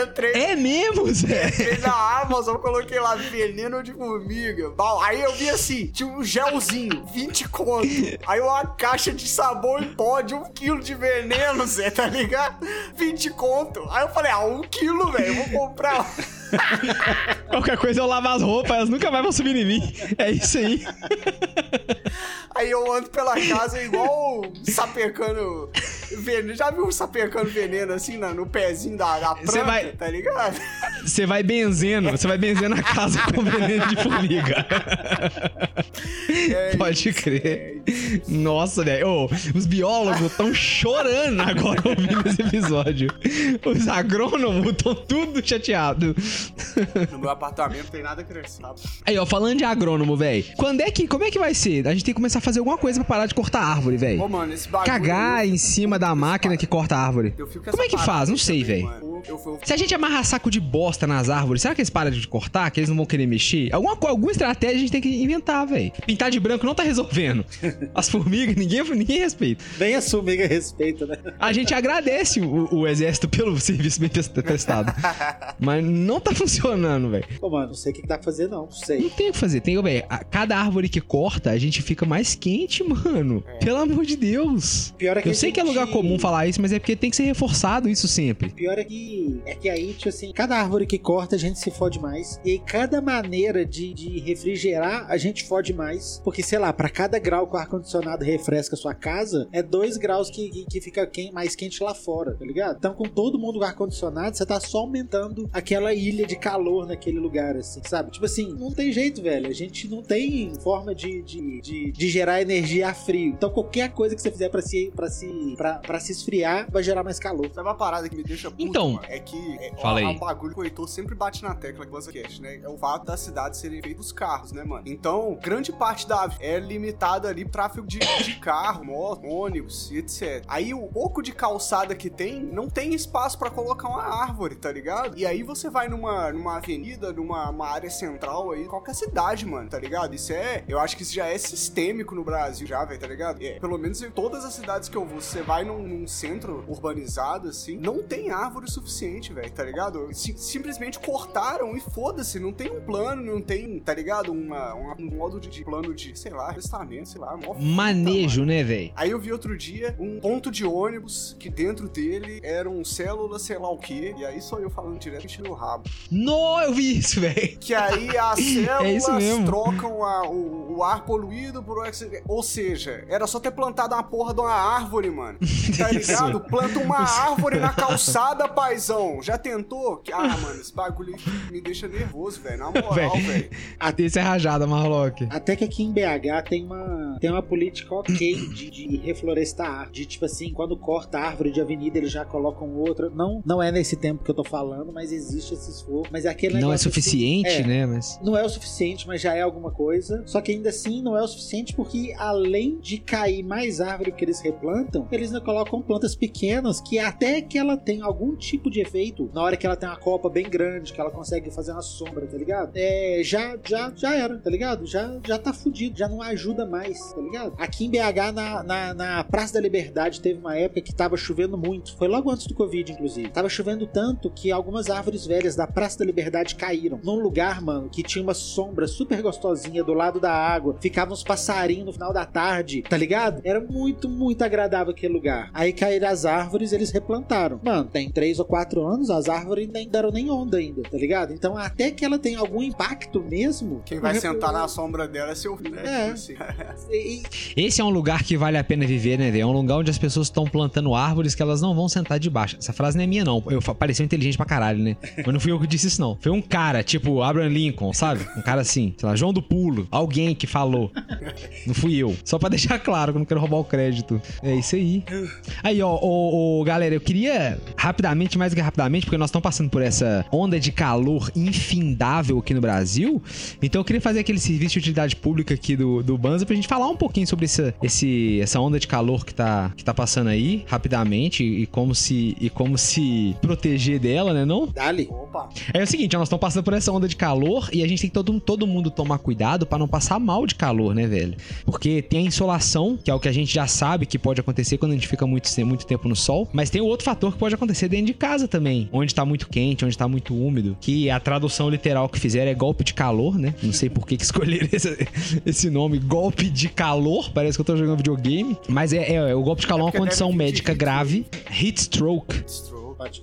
Entrei É mesmo, Zé? Entrei na Amazon, coloquei lá veneno de formiga. Aí eu vi assim, tinha um gelzinho, 20 conto. Aí uma caixa de sabão em pó de um quilo de veneno, Zé, tá ligado? 20 conto. Aí eu falei, ah, um quilo, velho, eu vou comprar. Qualquer coisa eu lavo as roupas, elas nunca mais vão subir em mim. É isso aí. Aí eu ando pela casa igual sapecando veneno. Já viu sapecando veneno assim na- no pezinho da, da planta, vai- tá ligado? Você vai benzendo, você vai benzendo a casa com veneno de formiga. É Pode crer. Nossa, velho. Ô, os biólogos estão chorando agora ouvindo esse episódio. Os agrônomos estão tudo chateados. No meu apartamento tem nada crescendo. Aí, ó, falando de agrônomo, velho. Quando é que. Como é que vai ser? A gente tem que começar a fazer alguma coisa pra parar de cortar árvore, Ô, velho. mano, esse bagulho... Cagar em cima da máquina que corta árvore. Fico com Como é que faz? Não sei, velho. Se a gente amarrar saco de bosta nas árvores, será que eles param de cortar? Que eles não vão querer mexer? Alguma, alguma estratégia a gente tem que inventar, velho. Pintar de branco não tá resolvendo. *laughs* As formigas, ninguém, ninguém respeita. Nem a formiga respeita, né? A gente agradece o, o exército pelo *laughs* serviço bem tes- testado. Mas não tá funcionando, velho. Pô, mano, não sei o que dá pra fazer, não. Não Não sei. tem o que fazer. Tem, velho, a- cada árvore que corta, a gente fica mais quente, mano. Pelo amor de Deus. Pior é que Eu sei que é lugar comum falar isso, mas é porque tem que ser reforçado isso sempre. Pior é que, é que aí, tipo assim, cada árvore que corta a gente se fode mais. E aí, cada maneira de, de refrigerar a gente fode mais. Porque, sei lá, pra cada grau que o ar-condicionado refresca a sua casa, é dois graus que, que, que fica mais quente lá fora, tá ligado? Então, com todo mundo com ar-condicionado, você tá só aumentando aquela ilha de calor naquele lugar, assim, sabe? Tipo assim, não tem jeito, velho. A gente não tem forma de, de, de, de gerar energia a frio. Então, qualquer coisa que você fizer pra se, pra se, pra se esfriar vai gerar mais calor. Sabe uma parada que me deixa puto, Então, mano? É que é, fala é aí. um bagulho que o Heitor sempre bate na tecla que você quer, né? É o fato das cidades serem feitos carros, né, mano? Então, grande parte da é limitada ali tráfego de, de carro, moto, ônibus e etc. Aí o pouco de calçada que tem, não tem espaço pra colocar uma árvore, tá ligado? E aí você vai numa, numa avenida, numa uma área central aí, qualquer cidade, mano, tá ligado? Isso é, eu acho que isso já é sistêmico no Brasil já, velho, tá ligado? É, pelo menos em todas as cidades que eu vou, você vai num, num centro urbanizado, assim, não tem árvore suficiente, velho, tá ligado? Si- simplesmente cortaram e foda-se, não tem um plano, não tem, tá ligado? Uma, uma- um modo de, de plano de, sei lá, testamento, sei lá, Manejo, mano. né, velho? Aí eu vi outro dia um ponto de ônibus que dentro dele eram células, sei lá o quê. E aí só eu falando direto e o rabo. No, eu vi isso, *laughs* velho. Que aí as É células mesmo. trocam a- o, o ar poluído por. Ou seja, era só ter plantado uma porra de uma árvore, mano. *laughs* Tá Isso. ligado? Planta uma árvore na calçada, *laughs* paizão. Já tentou? Ah, mano, esse bagulho me deixa nervoso, velho. Na moral, velho. Esse é rajada, Marlock. Até que aqui em BH tem uma, tem uma política ok de, de reflorestar. De tipo assim, quando corta a árvore de avenida, eles já colocam outra. Não, não é nesse tempo que eu tô falando, mas existe esse esforço. Mas é aquele Não é negócio assim, suficiente, é, né? Mas. Não é o suficiente, mas já é alguma coisa. Só que ainda assim não é o suficiente porque além de cair mais árvore que eles replantam, eles colocam plantas pequenas que até que ela tem algum tipo de efeito na hora que ela tem uma copa bem grande, que ela consegue fazer uma sombra, tá ligado? É, já, já, já era, tá ligado? Já, já tá fudido, já não ajuda mais, tá ligado? Aqui em BH, na, na, na Praça da Liberdade, teve uma época que tava chovendo muito. Foi logo antes do Covid, inclusive. Tava chovendo tanto que algumas árvores velhas da Praça da Liberdade caíram. Num lugar, mano, que tinha uma sombra super gostosinha do lado da água. Ficavam uns passarinhos no final da tarde, tá ligado? Era muito, muito agradável aquele lugar. Aí caíram as árvores, eles replantaram. Mano, tem três ou quatro anos, as árvores nem deram nem onda ainda, tá ligado? Então, até que ela tenha algum impacto mesmo. Quem vai sentar na sombra dela é seu filho, né? É. Assim. Esse é um lugar que vale a pena viver, né, velho? É um lugar onde as pessoas estão plantando árvores que elas não vão sentar debaixo. Essa frase não é minha, não. Eu pareceu inteligente pra caralho, né? Mas não fui eu que disse isso, não. Foi um cara, tipo Abraham Lincoln, sabe? Um cara assim, sei lá, João do Pulo. Alguém que falou. Não fui eu. Só pra deixar claro que eu não quero roubar o crédito. É isso aí. Aí, ó, ô, ô, galera, eu queria rapidamente, mais que rapidamente, porque nós estamos passando por essa onda de calor infindável aqui no Brasil. Então eu queria fazer aquele serviço de utilidade pública aqui do, do Banza pra gente falar um pouquinho sobre essa, esse, essa onda de calor que tá, que tá passando aí, rapidamente, e como se, e como se proteger dela, né, não? Dali. Opa. É o seguinte, nós estamos passando por essa onda de calor e a gente tem que todo, todo mundo tomar cuidado pra não passar mal de calor, né, velho? Porque tem a insolação, que é o que a gente já sabe que pode acontecer quando a gente fica muito, muito tempo no sol, mas tem o outro fator que pode acontecer dentro de casa também, onde tá muito quente, onde tá muito úmido, que a tradução literal que fizeram é golpe de calor, né? Não sei por que, que escolheram *laughs* esse, esse nome, golpe de calor, parece que eu tô jogando videogame, mas é, é- o golpe de calor é uma porque condição médica heat grave, heat stroke, Stroke.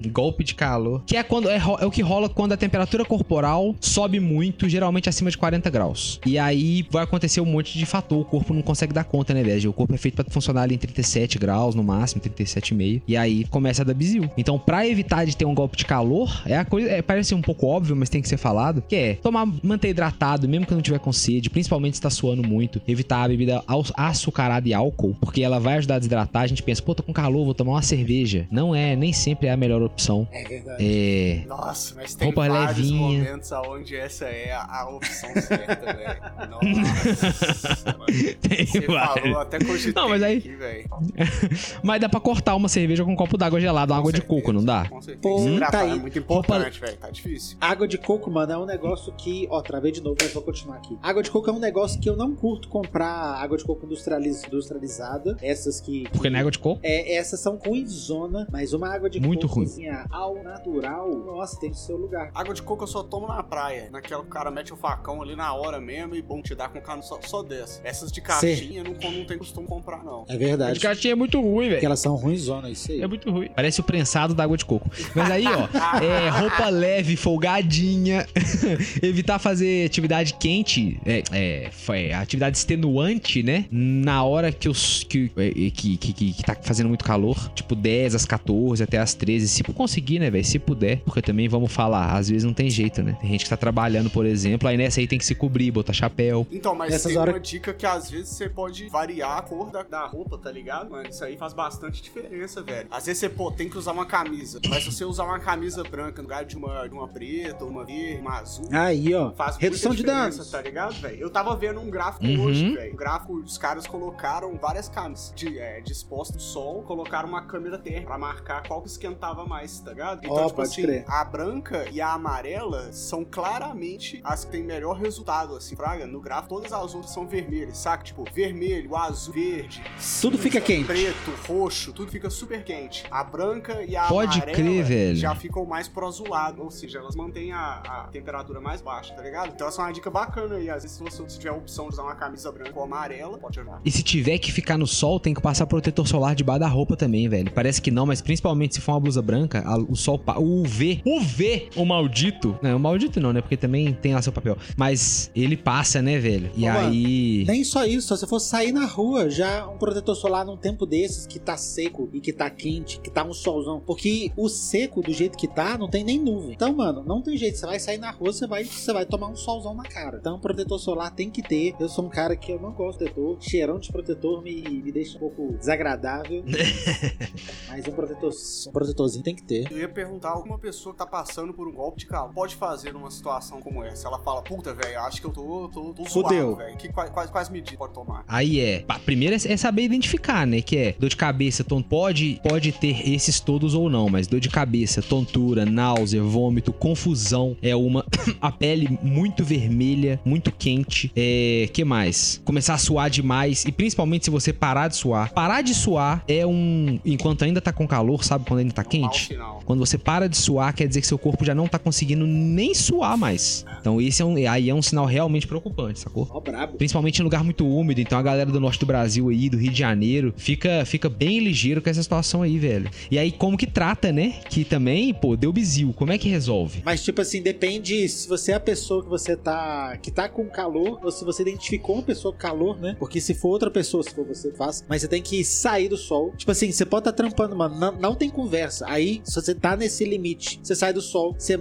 Golpe de calor. Que é quando é, é o que rola quando a temperatura corporal sobe muito, geralmente acima de 40 graus. E aí vai acontecer um monte de fator. O corpo não consegue dar conta, né, velho? O corpo é feito pra funcionar ali em 37 graus, no máximo, 37,5. E aí começa a dar bizil. Então, pra evitar de ter um golpe de calor, é a coisa. é, parece um pouco óbvio, mas tem que ser falado. Que é tomar, manter hidratado, mesmo que não tiver com sede, principalmente se tá suando muito. Evitar a bebida açucarada e álcool, porque ela vai ajudar a desidratar. A gente pensa, pô, tô com calor, vou tomar uma cerveja. Não é, nem sempre é a melhor opção. É verdade. É. Nossa, mas tem Roupa vários levinha. momentos onde essa é a, a opção certa, velho. Nossa, mano. *laughs* Tem Você vários. falou, até cogitei Não, mas aí- aqui, velho. *laughs* Mas dá pra cortar uma cerveja com um copo d'água gelada, uma água de coco, não dá? Com certeza. Pô, tá aí. é muito importante, velho. Tá difícil. Água de coco, mano, é um negócio que. Ó, travei de novo, mas vou continuar aqui. Água de coco é um negócio que eu não curto comprar água de coco industrializ- industrializada. Essas que. Porque não é água de coco? É, essas são ruimzona, mas uma água de Muito coco ruim. assim, ao natural, nossa, tem o seu lugar. Água de coco eu só tomo na praia. Naquela que o cara mete o facão ali na hora mesmo e bom te dá com cano só, só dessa. Essas de caixinha não, não tem costume comprar, não. É verdade. De caixinha é muito ruim, Porque velho. elas são ruimzona, isso aí. É muito ruim. Parece o prensado da água de coco. Mas aí, ó, *laughs* é roupa leve, folgadinha, *laughs* evitar fazer atividade quente, é, é, foi, atividade extenuante, né? Na hora que os que, é, que, que, que, que tá fazendo muito calor, tipo 10 às 14 até às 13, se conseguir, né, velho? Se puder, porque também vamos falar, às vezes não tem jeito, né? Tem gente que tá trabalhando, por exemplo, aí nessa aí tem que se cobrir, botar chapéu. Então, mas Nessas tem horas- uma dica que às vezes você pode variar a cor da, da roupa, tá ligado? Mano, isso aí faz bastante diferença, velho. Às vezes você, pô, tem que usar uma camisa. Mas se você usar uma camisa branca no lugar de uma, de uma preta, uma verde, uma azul. Aí, ó. Faz Redução muita de diferença, danos. tá ligado, velho? Eu tava vendo um gráfico Uhum. hoje, velho. O gráfico, os caras colocaram várias camisas de, é, dispostas no sol, colocaram uma câmera térmica pra marcar qual que esquentava mais, tá ligado? Então, Ó, tipo pode assim, crer. a branca e a amarela são claramente as que têm melhor resultado, assim, fraga. No gráfico, todas as outras são vermelhas, saca? Tipo, vermelho, azul, verde. Tudo fica quente. Preto, roxo, tudo fica super quente. A branca e a Pode amarela crer, velho. já ficam mais pro azulado, ou seja, elas mantêm a, a temperatura mais baixa, tá ligado? Então essa é uma dica bacana aí. Às vezes, se você tiver a opção de usar uma camisa branca ou amarela, pode ajudar. E se tiver que ficar no sol, tem que passar protetor solar debaixo da roupa também, velho. Parece que não, mas principalmente se for uma blusa branca, a- o sol. O UV. O UV, o maldito. Não, o maldito não, né? Porque também tem lá seu papel. Mas ele passa, né, velho? E Ô, mano, aí. Nem só isso, se você for sair na rua, já um protetor solar num tempo desses que tá seco e que tá quente, que tá um solzão. Porque o seco, do jeito que tá, não tem nem nuvem. Então, mano, não tem jeito. Você vai sair na rua, você vai, você vai tomar um solzão na cara. Então, protetor solar tem que ter. Eu sou um cara que eu não gosto de protetor. Cheirão de protetor me, me deixa um pouco desagradável. *laughs* Mas um protetor, um protetorzinho tem que ter. Eu ia perguntar, alguma pessoa que tá passando por um golpe de calor pode fazer numa situação como essa? Ela fala, puta, velho, acho que eu tô, tô, tô zoado, velho. Que- Quais, quais, medidas pode tomar? Aí é. Primeiro é é saber identificar, né? Que é dor de cabeça, ton... pode, pode ter esses todos ou não, mas dor de cabeça, tontura, náusea, vômito, confusão. É uma. *coughs* a pele muito vermelha, muito quente. É. que mais? Começar a suar demais. E principalmente se você parar de suar. Parar de suar é um. Enquanto ainda tá com calor, sabe? Quando ainda tá quente. Quando você para de suar, quer dizer que seu corpo já não tá conseguindo nem suar mais. Então, esse é um, aí é um sinal realmente preocupante, sacou? Ó, brabo. Principalmente em lugar muito úmido, então a galera do norte do Brasil aí, do Rio de Janeiro, fica, fica bem ligeiro com essa situação aí, velho. E aí, como que trata, né? Que também, pô, deu bizil, como é que resolve? Mas, tipo assim, depende se você é a pessoa que você tá. que tá com calor, ou se você identificou uma pessoa com calor, né? Porque se for outra pessoa, se for você, faz. Mas você tem que sair do sol. Tipo assim, você pode tá trampando, mano. Não, não tem conversa. Aí, se você tá nesse limite, você sai do sol, você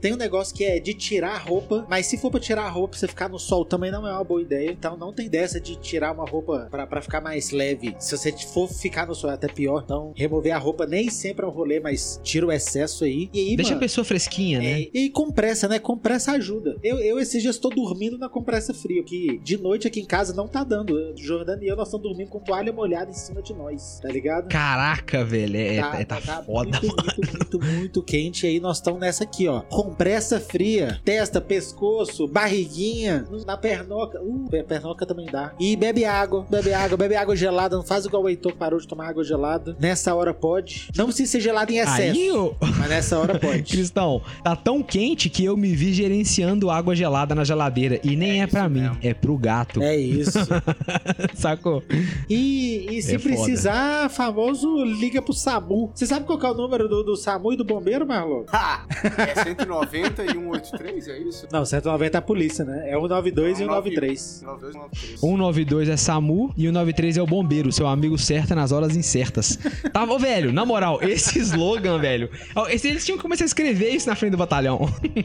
Tem um negócio que é de tirar a roupa. Mas se for pra tirar a roupa, você ficar no sol também não é uma boa ideia. Então não tem dessa de tirar uma roupa pra, pra ficar mais leve. Se você for ficar no sol, é até pior. Então, remover a roupa nem sempre é um rolê, mas tira o excesso aí. E aí, Deixa mano, a pessoa fresquinha, né? é, e compressa, né? Compressa ajuda. Eu, eu esses dias estou dormindo na compressa fria, que de noite aqui em casa não tá dando. Jordana e eu, nós estamos dormindo com toalha molhada em cima de nós, tá ligado? Caraca, velho, é, é- tá, foda, muito, mano. muito, muito, muito quente. E aí nós estamos nessa aqui, ó. Compressa fria, testa, pescoço, barriguinha, na pernoca. Uh, per- pernoca também dá. E bebe água, bebe água, bebe água gelada. Não faz igual o Heitor que parou de tomar água gelada. Nessa hora pode. Não precisa ser gelada em excesso, Aí, ô, mas nessa hora pode. *laughs* Cristão, tá tão quente que eu me vi gerenciando água gelada na geladeira. E nem é, É pra mim, mesmo. é pro gato. É isso. *laughs* Sacou? E, e se É foda. precisar, famoso liga pro SAMU. Você sabe qual que é o número do, do SAMU e do bombeiro, Marlon? Ha! É 190 e 183, é isso? Não, 190 é a polícia, né? É o 92 e o 93. 92, 93. 192 é SAMU e o 93 é o bombeiro, seu amigo certo nas horas incertas. Tá, ô, velho, na moral, esse slogan, velho. esse- Eles tinham que começar a escrever isso na frente do batalhão.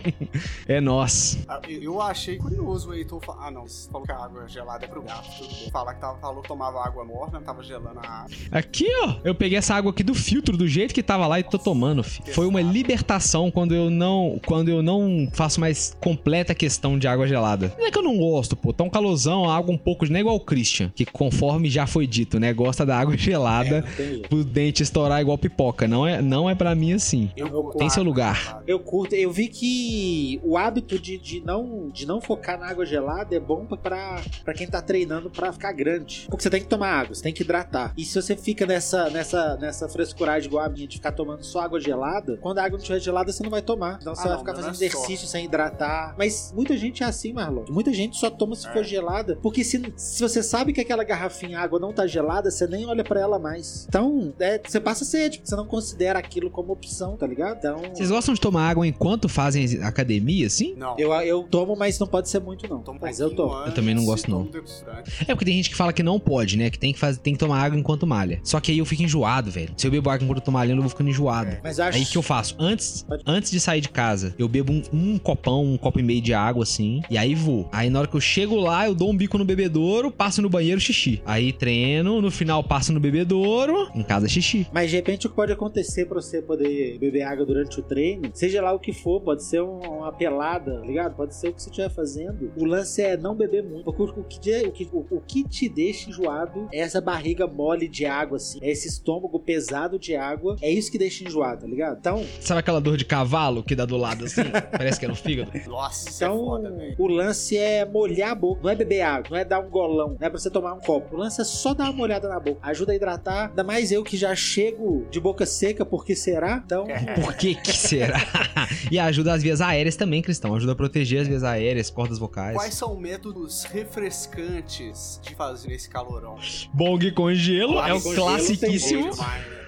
*laughs* é nós. Ah, Eu eu achei curioso o Heitor falar. Ah, não, você falou que a água gelada é pro gato. Tudo bem. Falar que tava, falou que tomava água morna, tava gelando a água. Aqui, ó. Eu peguei essa água aqui do filtro, do jeito que tava lá e tô tomando. filho. Foi uma libertação quando eu não quando eu não faço mais completa questão de água gelada. Não é que eu não gosto, pô. Tá um calorzão, água um pouco, não é igual o Christian, que conforme já foi dito, né, gosta da água *laughs* gelada jeito. pro dente estourar igual pipoca. Não é, não é para mim assim. Eu Tem seu lugar. Eu curto, eu vi que o hábito de, de, não, de não focar na água gelada é bom pra quem tá treinando pra ficar grande. Porque você tem que tomar água, você tem que hidratar. E se você fica nessa, nessa, nessa frescuragem igual a minha de ficar tomando só água gelada, quando a água não estiver gelada, você não vai tomar. Então você Ah, vai não, ficar fazendo é exercício sem hidratar. Mas muita gente é assim, Marlon. Muita gente só toma se É. for gelada. Porque se, se você sabe que aquela garrafinha água não tá gelada, você nem olha pra ela mais. Então, é, você passa sede, porque você não considera aquilo como opção, tá ligado? Então. Vocês gostam de tomar água enquanto fazem academia, assim? Não. Eu, eu tomo, mas não pode ser muito, não. Tomo mas eu tomo. antes Eu também não gosto, não. É porque tem gente que fala que não pode, né? Que tem que, fazer, tem que tomar água enquanto malha. Só que aí eu fico enjoado, velho. Se eu bebo água enquanto eu tô malhando, eu vou ficando enjoado. Mas eu acho. Aí o que eu faço? Antes, antes de sair de casa, eu bebo um, um copão, um copo e meio de água, assim, e aí vou. Aí na hora que eu chego lá, eu dou um bico no bebedouro, passo no banheiro, xixi. Aí treino, no final passo no bebedouro, em casa xixi. Mas de repente o que pode acontecer pra você poder beber água durante o treino, seja lá o que for, pode ser um- uma pelada, tá ligado? Pode ser o que você estiver fazendo. O lance é não beber muito. Porque o, que, de- o, que, o, o que te deixa enjoado é essa barriga mole de água, assim. É esse estômago pesado de água. É isso que deixa enjoado, tá ligado? Então, Sabe aquela dor de cavalo que dá do lado assim? *laughs* Parece que é no fígado. Nossa, é então foda, velho. o lance é molhar a boca. Não é beber água, não é dar um golão, não é pra você tomar um copo. O lance é só dar uma molhada na boca. Ajuda a hidratar. Ainda mais eu que já chego de boca seca, porque será? Então. *laughs* Por que que será? e ajuda as vias aéreas também, Cristão. Ajuda a proteger as vias aéreas, cordas vocais. Quais são métodos refrescantes de fazer esse calorão? Bong com gelo Bong é o classiquíssimo.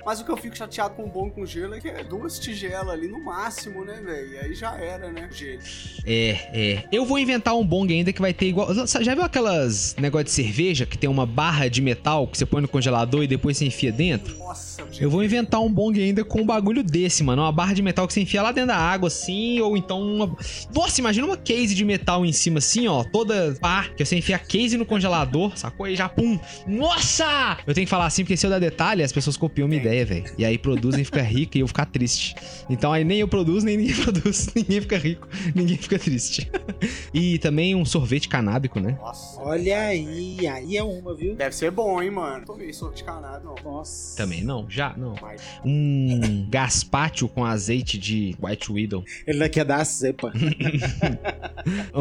Mas o que eu fico chateado com o bom com gelo é que é duas tigelas ali no máximo, né, velho? E aí já era, né? Gelo. É, é. Eu vou inventar um bong ainda que vai ter igual. Já viu aquelas negócio de cerveja que tem uma barra de metal que você põe no congelador e depois você enfia dentro? Nossa, Eu vou inventar um bong ainda com um bagulho desse, mano. Uma barra de metal que você enfia lá dentro da água, assim, ou então uma. Nossa, imagina uma case de metal em cima, assim, ó, toda pá, que você enfia a case no congelador, sacou? E já pum. Nossa! Eu tenho que falar assim, porque se eu dar detalhe, as pessoas copiam minha ideia, velho. E aí produzem, fica rica e eu ficar triste. Então aí nem eu produzo, nem ninguém *laughs* produz. Ninguém fica rico, ninguém fica triste. *laughs* e também um sorvete canábico, né? Nossa. Olha aí, aí é uma, viu? Deve ser bom, hein, mano? Tomei sorvete não. Nossa. Também não, já não. Mas Um *laughs* gazpacho com azeite de White Widow. Ele não quer dar a cepa.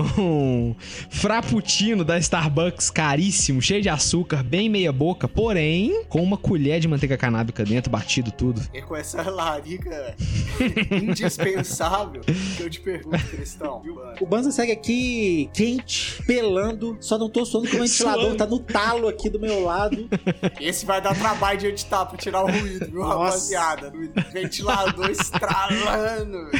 Um frappuccino da Starbucks caríssimo, cheio de açúcar, bem meia boca, porém com uma colher de manteiga canábica dentro, batido tudo. e com essa larica indispensável que eu te pergunto, Cristão? O Banza segue aqui quente, pelando. Só não tô suando que o ventilador tá no talo aqui do meu lado. Esse vai dar trabalho de editar pra tirar o ruído, viu, Nossa. rapaziada? Ventilador estralando.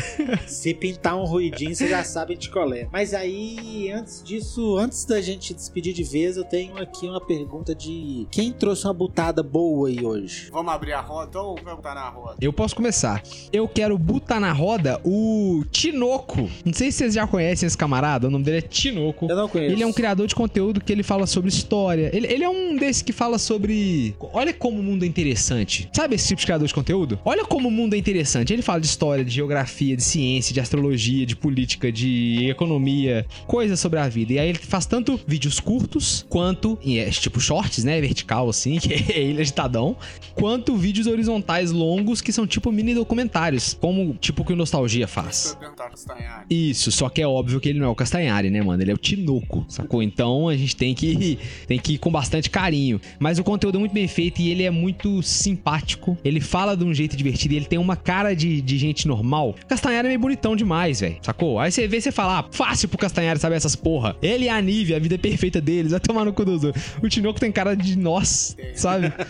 Se pintar um ruidinho, você já sabe de colé. Mas aí, antes disso, antes da gente despedir de vez, eu tenho aqui uma pergunta de quem trouxe uma butada boa aí hoje? Vamos abrir a roda ou vamos botar na roda? Eu posso começar. Eu quero botar na roda o Tinoco. Não sei se vocês já conhecem esse camarada, o nome dele é Tinoco. Eu não conheço. Ele é um criador de conteúdo que ele fala sobre história. Ele, ele é um desses que fala sobre. Olha como o mundo é interessante. Sabe esse tipo de criador de conteúdo? Olha como o mundo é interessante. Ele fala de história, de geografia, de ciência, de astrologia, de política, de economia, coisas sobre a vida. E aí ele faz tanto vídeos curtos, quanto, é, tipo shorts, né? Vertical, assim, *laughs* que é ele agitadão, quanto vídeos horizontais longos, que são tipo mini documentários, como tipo o que o Nostalgia faz. Isso, só que é óbvio que ele não é o Castanhari, né, mano? Ele é o Tinoco, sacou? Então a gente tem que, *laughs* tem que ir com bastante carinho. Mas o conteúdo é muito bem feito e ele é muito simpático. Ele fala de um jeito divertido e ele tem uma cara de, de gente normal. O Castanhari é meio bonitão demais, velho, sacou? Aí você vê e você fala, ah, fácil pro Castanhari saber essas porra. Ele e a Nívia, a vida é perfeita deles, vai tomar no cu dos outros. O Tinoco tem cara de nós, sabe? *laughs*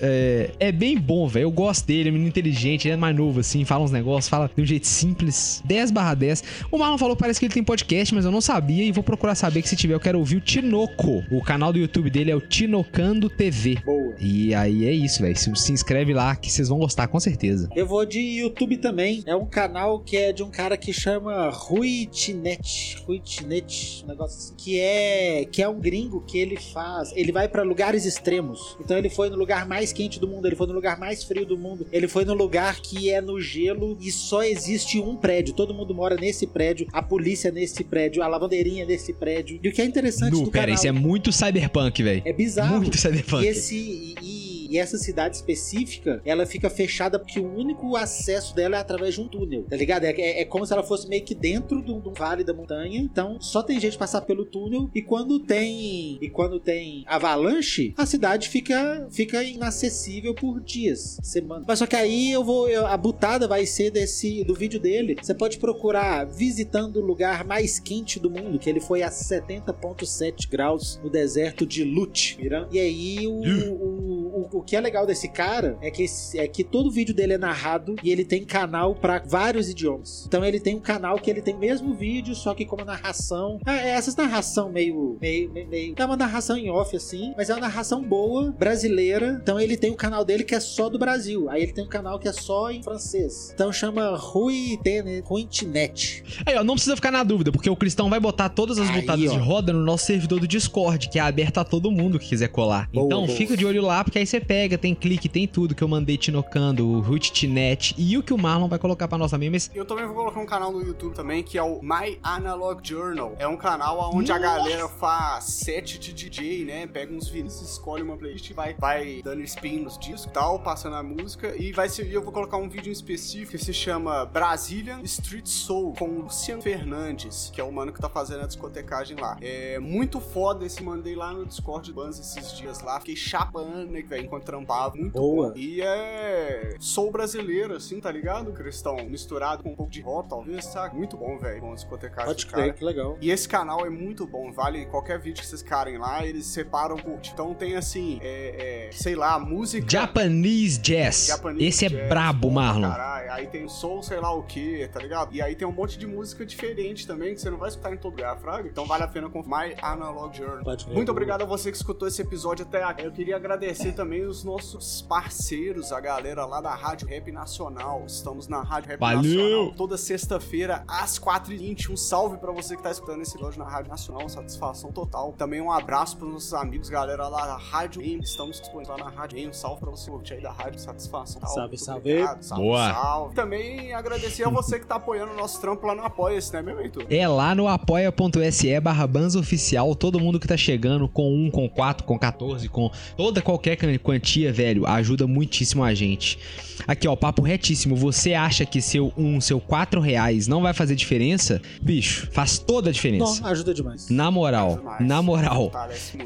É, é bem bom, velho. Eu gosto dele, é um menino inteligente, ele é mais novo, assim, fala uns negócios, fala de um jeito simples. 10 barra 10. O Marlon falou que parece que ele tem podcast, mas eu não sabia e vou procurar saber que se tiver eu quero ouvir o Tinoco. O canal do YouTube dele é o Tinocando TV. Boa. E aí é isso, velho. Se, se inscreve lá que vocês vão gostar, com certeza. Eu vou de YouTube também. É um canal que é de um cara que chama Rui Tinet. Rui Tinet, um negócio assim. Que é, que é um gringo que ele faz. Ele vai pra lugares extremos. Então ele foi no lugar mais quente do mundo, ele foi no lugar mais frio do mundo, ele foi no lugar que é no gelo e só existe um prédio. Todo mundo mora nesse prédio, a polícia nesse prédio, a lavandeirinha nesse prédio. E o que é interessante Nu, do pera, canal isso é muito cyberpunk, velho. é bizarro. Muito cyberpunk. E, esse, e, e- e essa cidade específica, ela fica fechada porque o único acesso dela é através de um túnel, tá ligado? É, é- é como se ela fosse meio que dentro de um, de um vale da montanha. Então, só tem gente passar pelo túnel. E quando tem e quando tem avalanche, a cidade fica, fica inacessível por dias, semanas. Mas só que aí eu vou. eu- a butada vai ser desse do vídeo dele. Você pode procurar visitando o lugar mais quente do mundo, que ele foi a 70,7 graus no deserto de Lut, Irã. E aí o, o, o, o que é legal desse cara é que, esse- é que todo vídeo dele é narrado e ele tem canal pra vários idiomas. Então ele tem um canal que ele tem o mesmo vídeo, só que com uma narração. Ah, é essas narração meio, meio, meio, meio. É uma narração em off, assim, mas é uma narração boa, brasileira. Então ele tem o canal dele que é só do Brasil. Aí ele tem um canal que é só em francês. Então chama Rui Tene, Rui Tinet. Aí, ó, não precisa ficar na dúvida, porque o Cristão vai botar todas as Aí, botadas ó. de roda no nosso servidor do Discord, que é aberto a todo mundo que quiser colar. Boa, então, boa. fica de olho lá, porque aí você pega, tem clique, tem tudo que eu mandei tinocando, o Root Tinet e o que o Marlon vai colocar pra nossa. Mas Eu também vou colocar um canal no YouTube também, que é o My Analog Journal. É um canal onde a galera faz set de DJ, né? Pega uns vídeos, escolhe uma playlist, vai, vai dando spin nos discos e tal, passando a música. E vai ser, eu vou colocar um vídeo em específico que se chama Brazilian Street Soul, com o Luciano Fernandes, que é o mano que tá fazendo a discotecagem lá. É muito foda esse, mandei lá no Discord do Banz esses dias lá. Fiquei chapando, né, velho, enquanto trampava. Muito Boa. bom. E é soul brasileiro, assim, tá ligado? Cristão, misturado com um pouco de rock, talvez, sabe? Muito bom, velho, com a discotecagem Pode crer, que legal. E esse canal é muito bom, vale qualquer vídeo que vocês querem lá, eles separam por. Então tem assim, é, é, sei lá, música. Japanese Jazz. Japanese Esse é jazz, brabo, bom Marlon. Caralho. Aí tem soul, sei lá o que, tá ligado? E aí tem um monte de música diferente também, que você não vai escutar em todo lugar, Fraga. Então vale a pena com My Analog Journal. Pode crer. Muito obrigado a você que escutou esse episódio até aqui. Eu queria agradecer também os nossos parceiros, a galera lá da Rádio Rap Nacional. Estamos na Rádio Rap Valeu! Nacional toda sexta-feira às 4h20. Um salve pra você que tá escutando esse episódio na Rádio Nacional. Satisfação total. Também um abraço pros nossos amigos, galera lá da Rádio M. Estamos disponíveis lá na Rádio M. Um salve pra você curtir aí da Rádio. Satisfação total. Salve, salve. obrigado. Salve, Boa. salve. Também agradecer a você que tá apoiando o nosso trampo lá no Apoia-se, né, meu Heitor? É lá no apoia.se barra Oficial. Todo mundo que tá chegando com 1, com 4, com 14, com toda qualquer quantia, velho, ajuda muitíssimo a gente. Aqui, ó, papo retíssimo. Você acha que seu 1, seu 4 reais não vai fazer diferença? Bicho, faz toda a diferença. Não, ajuda demais. Na moral, na moral.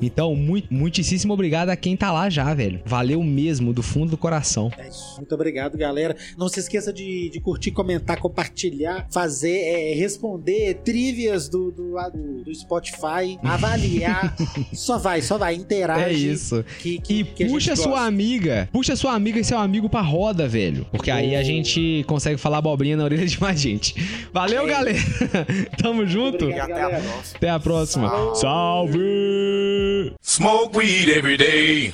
Então, muito, muitíssimo obrigado a quem tá lá já, velho. Valeu mesmo, do fundo do coração. É isso. Muito obrigado, galera. Não se esqueça de, de curtir, comentar, compartilhar, fazer, é, responder trivias do, do, do- do Spotify, avaliar. *laughs* só vai, só vai, interage. É isso. Que, que, E que a gente puxa sua gosta. amiga, puxa sua amiga e seu amigo pra roda, velho. Porque aí a gente consegue falar abobrinha na orelha de mais gente. Valeu, É galera. *laughs* Tamo junto. E Obrigado. até a próxima. Até a próxima. Salve. Salve! Smoke weed every day.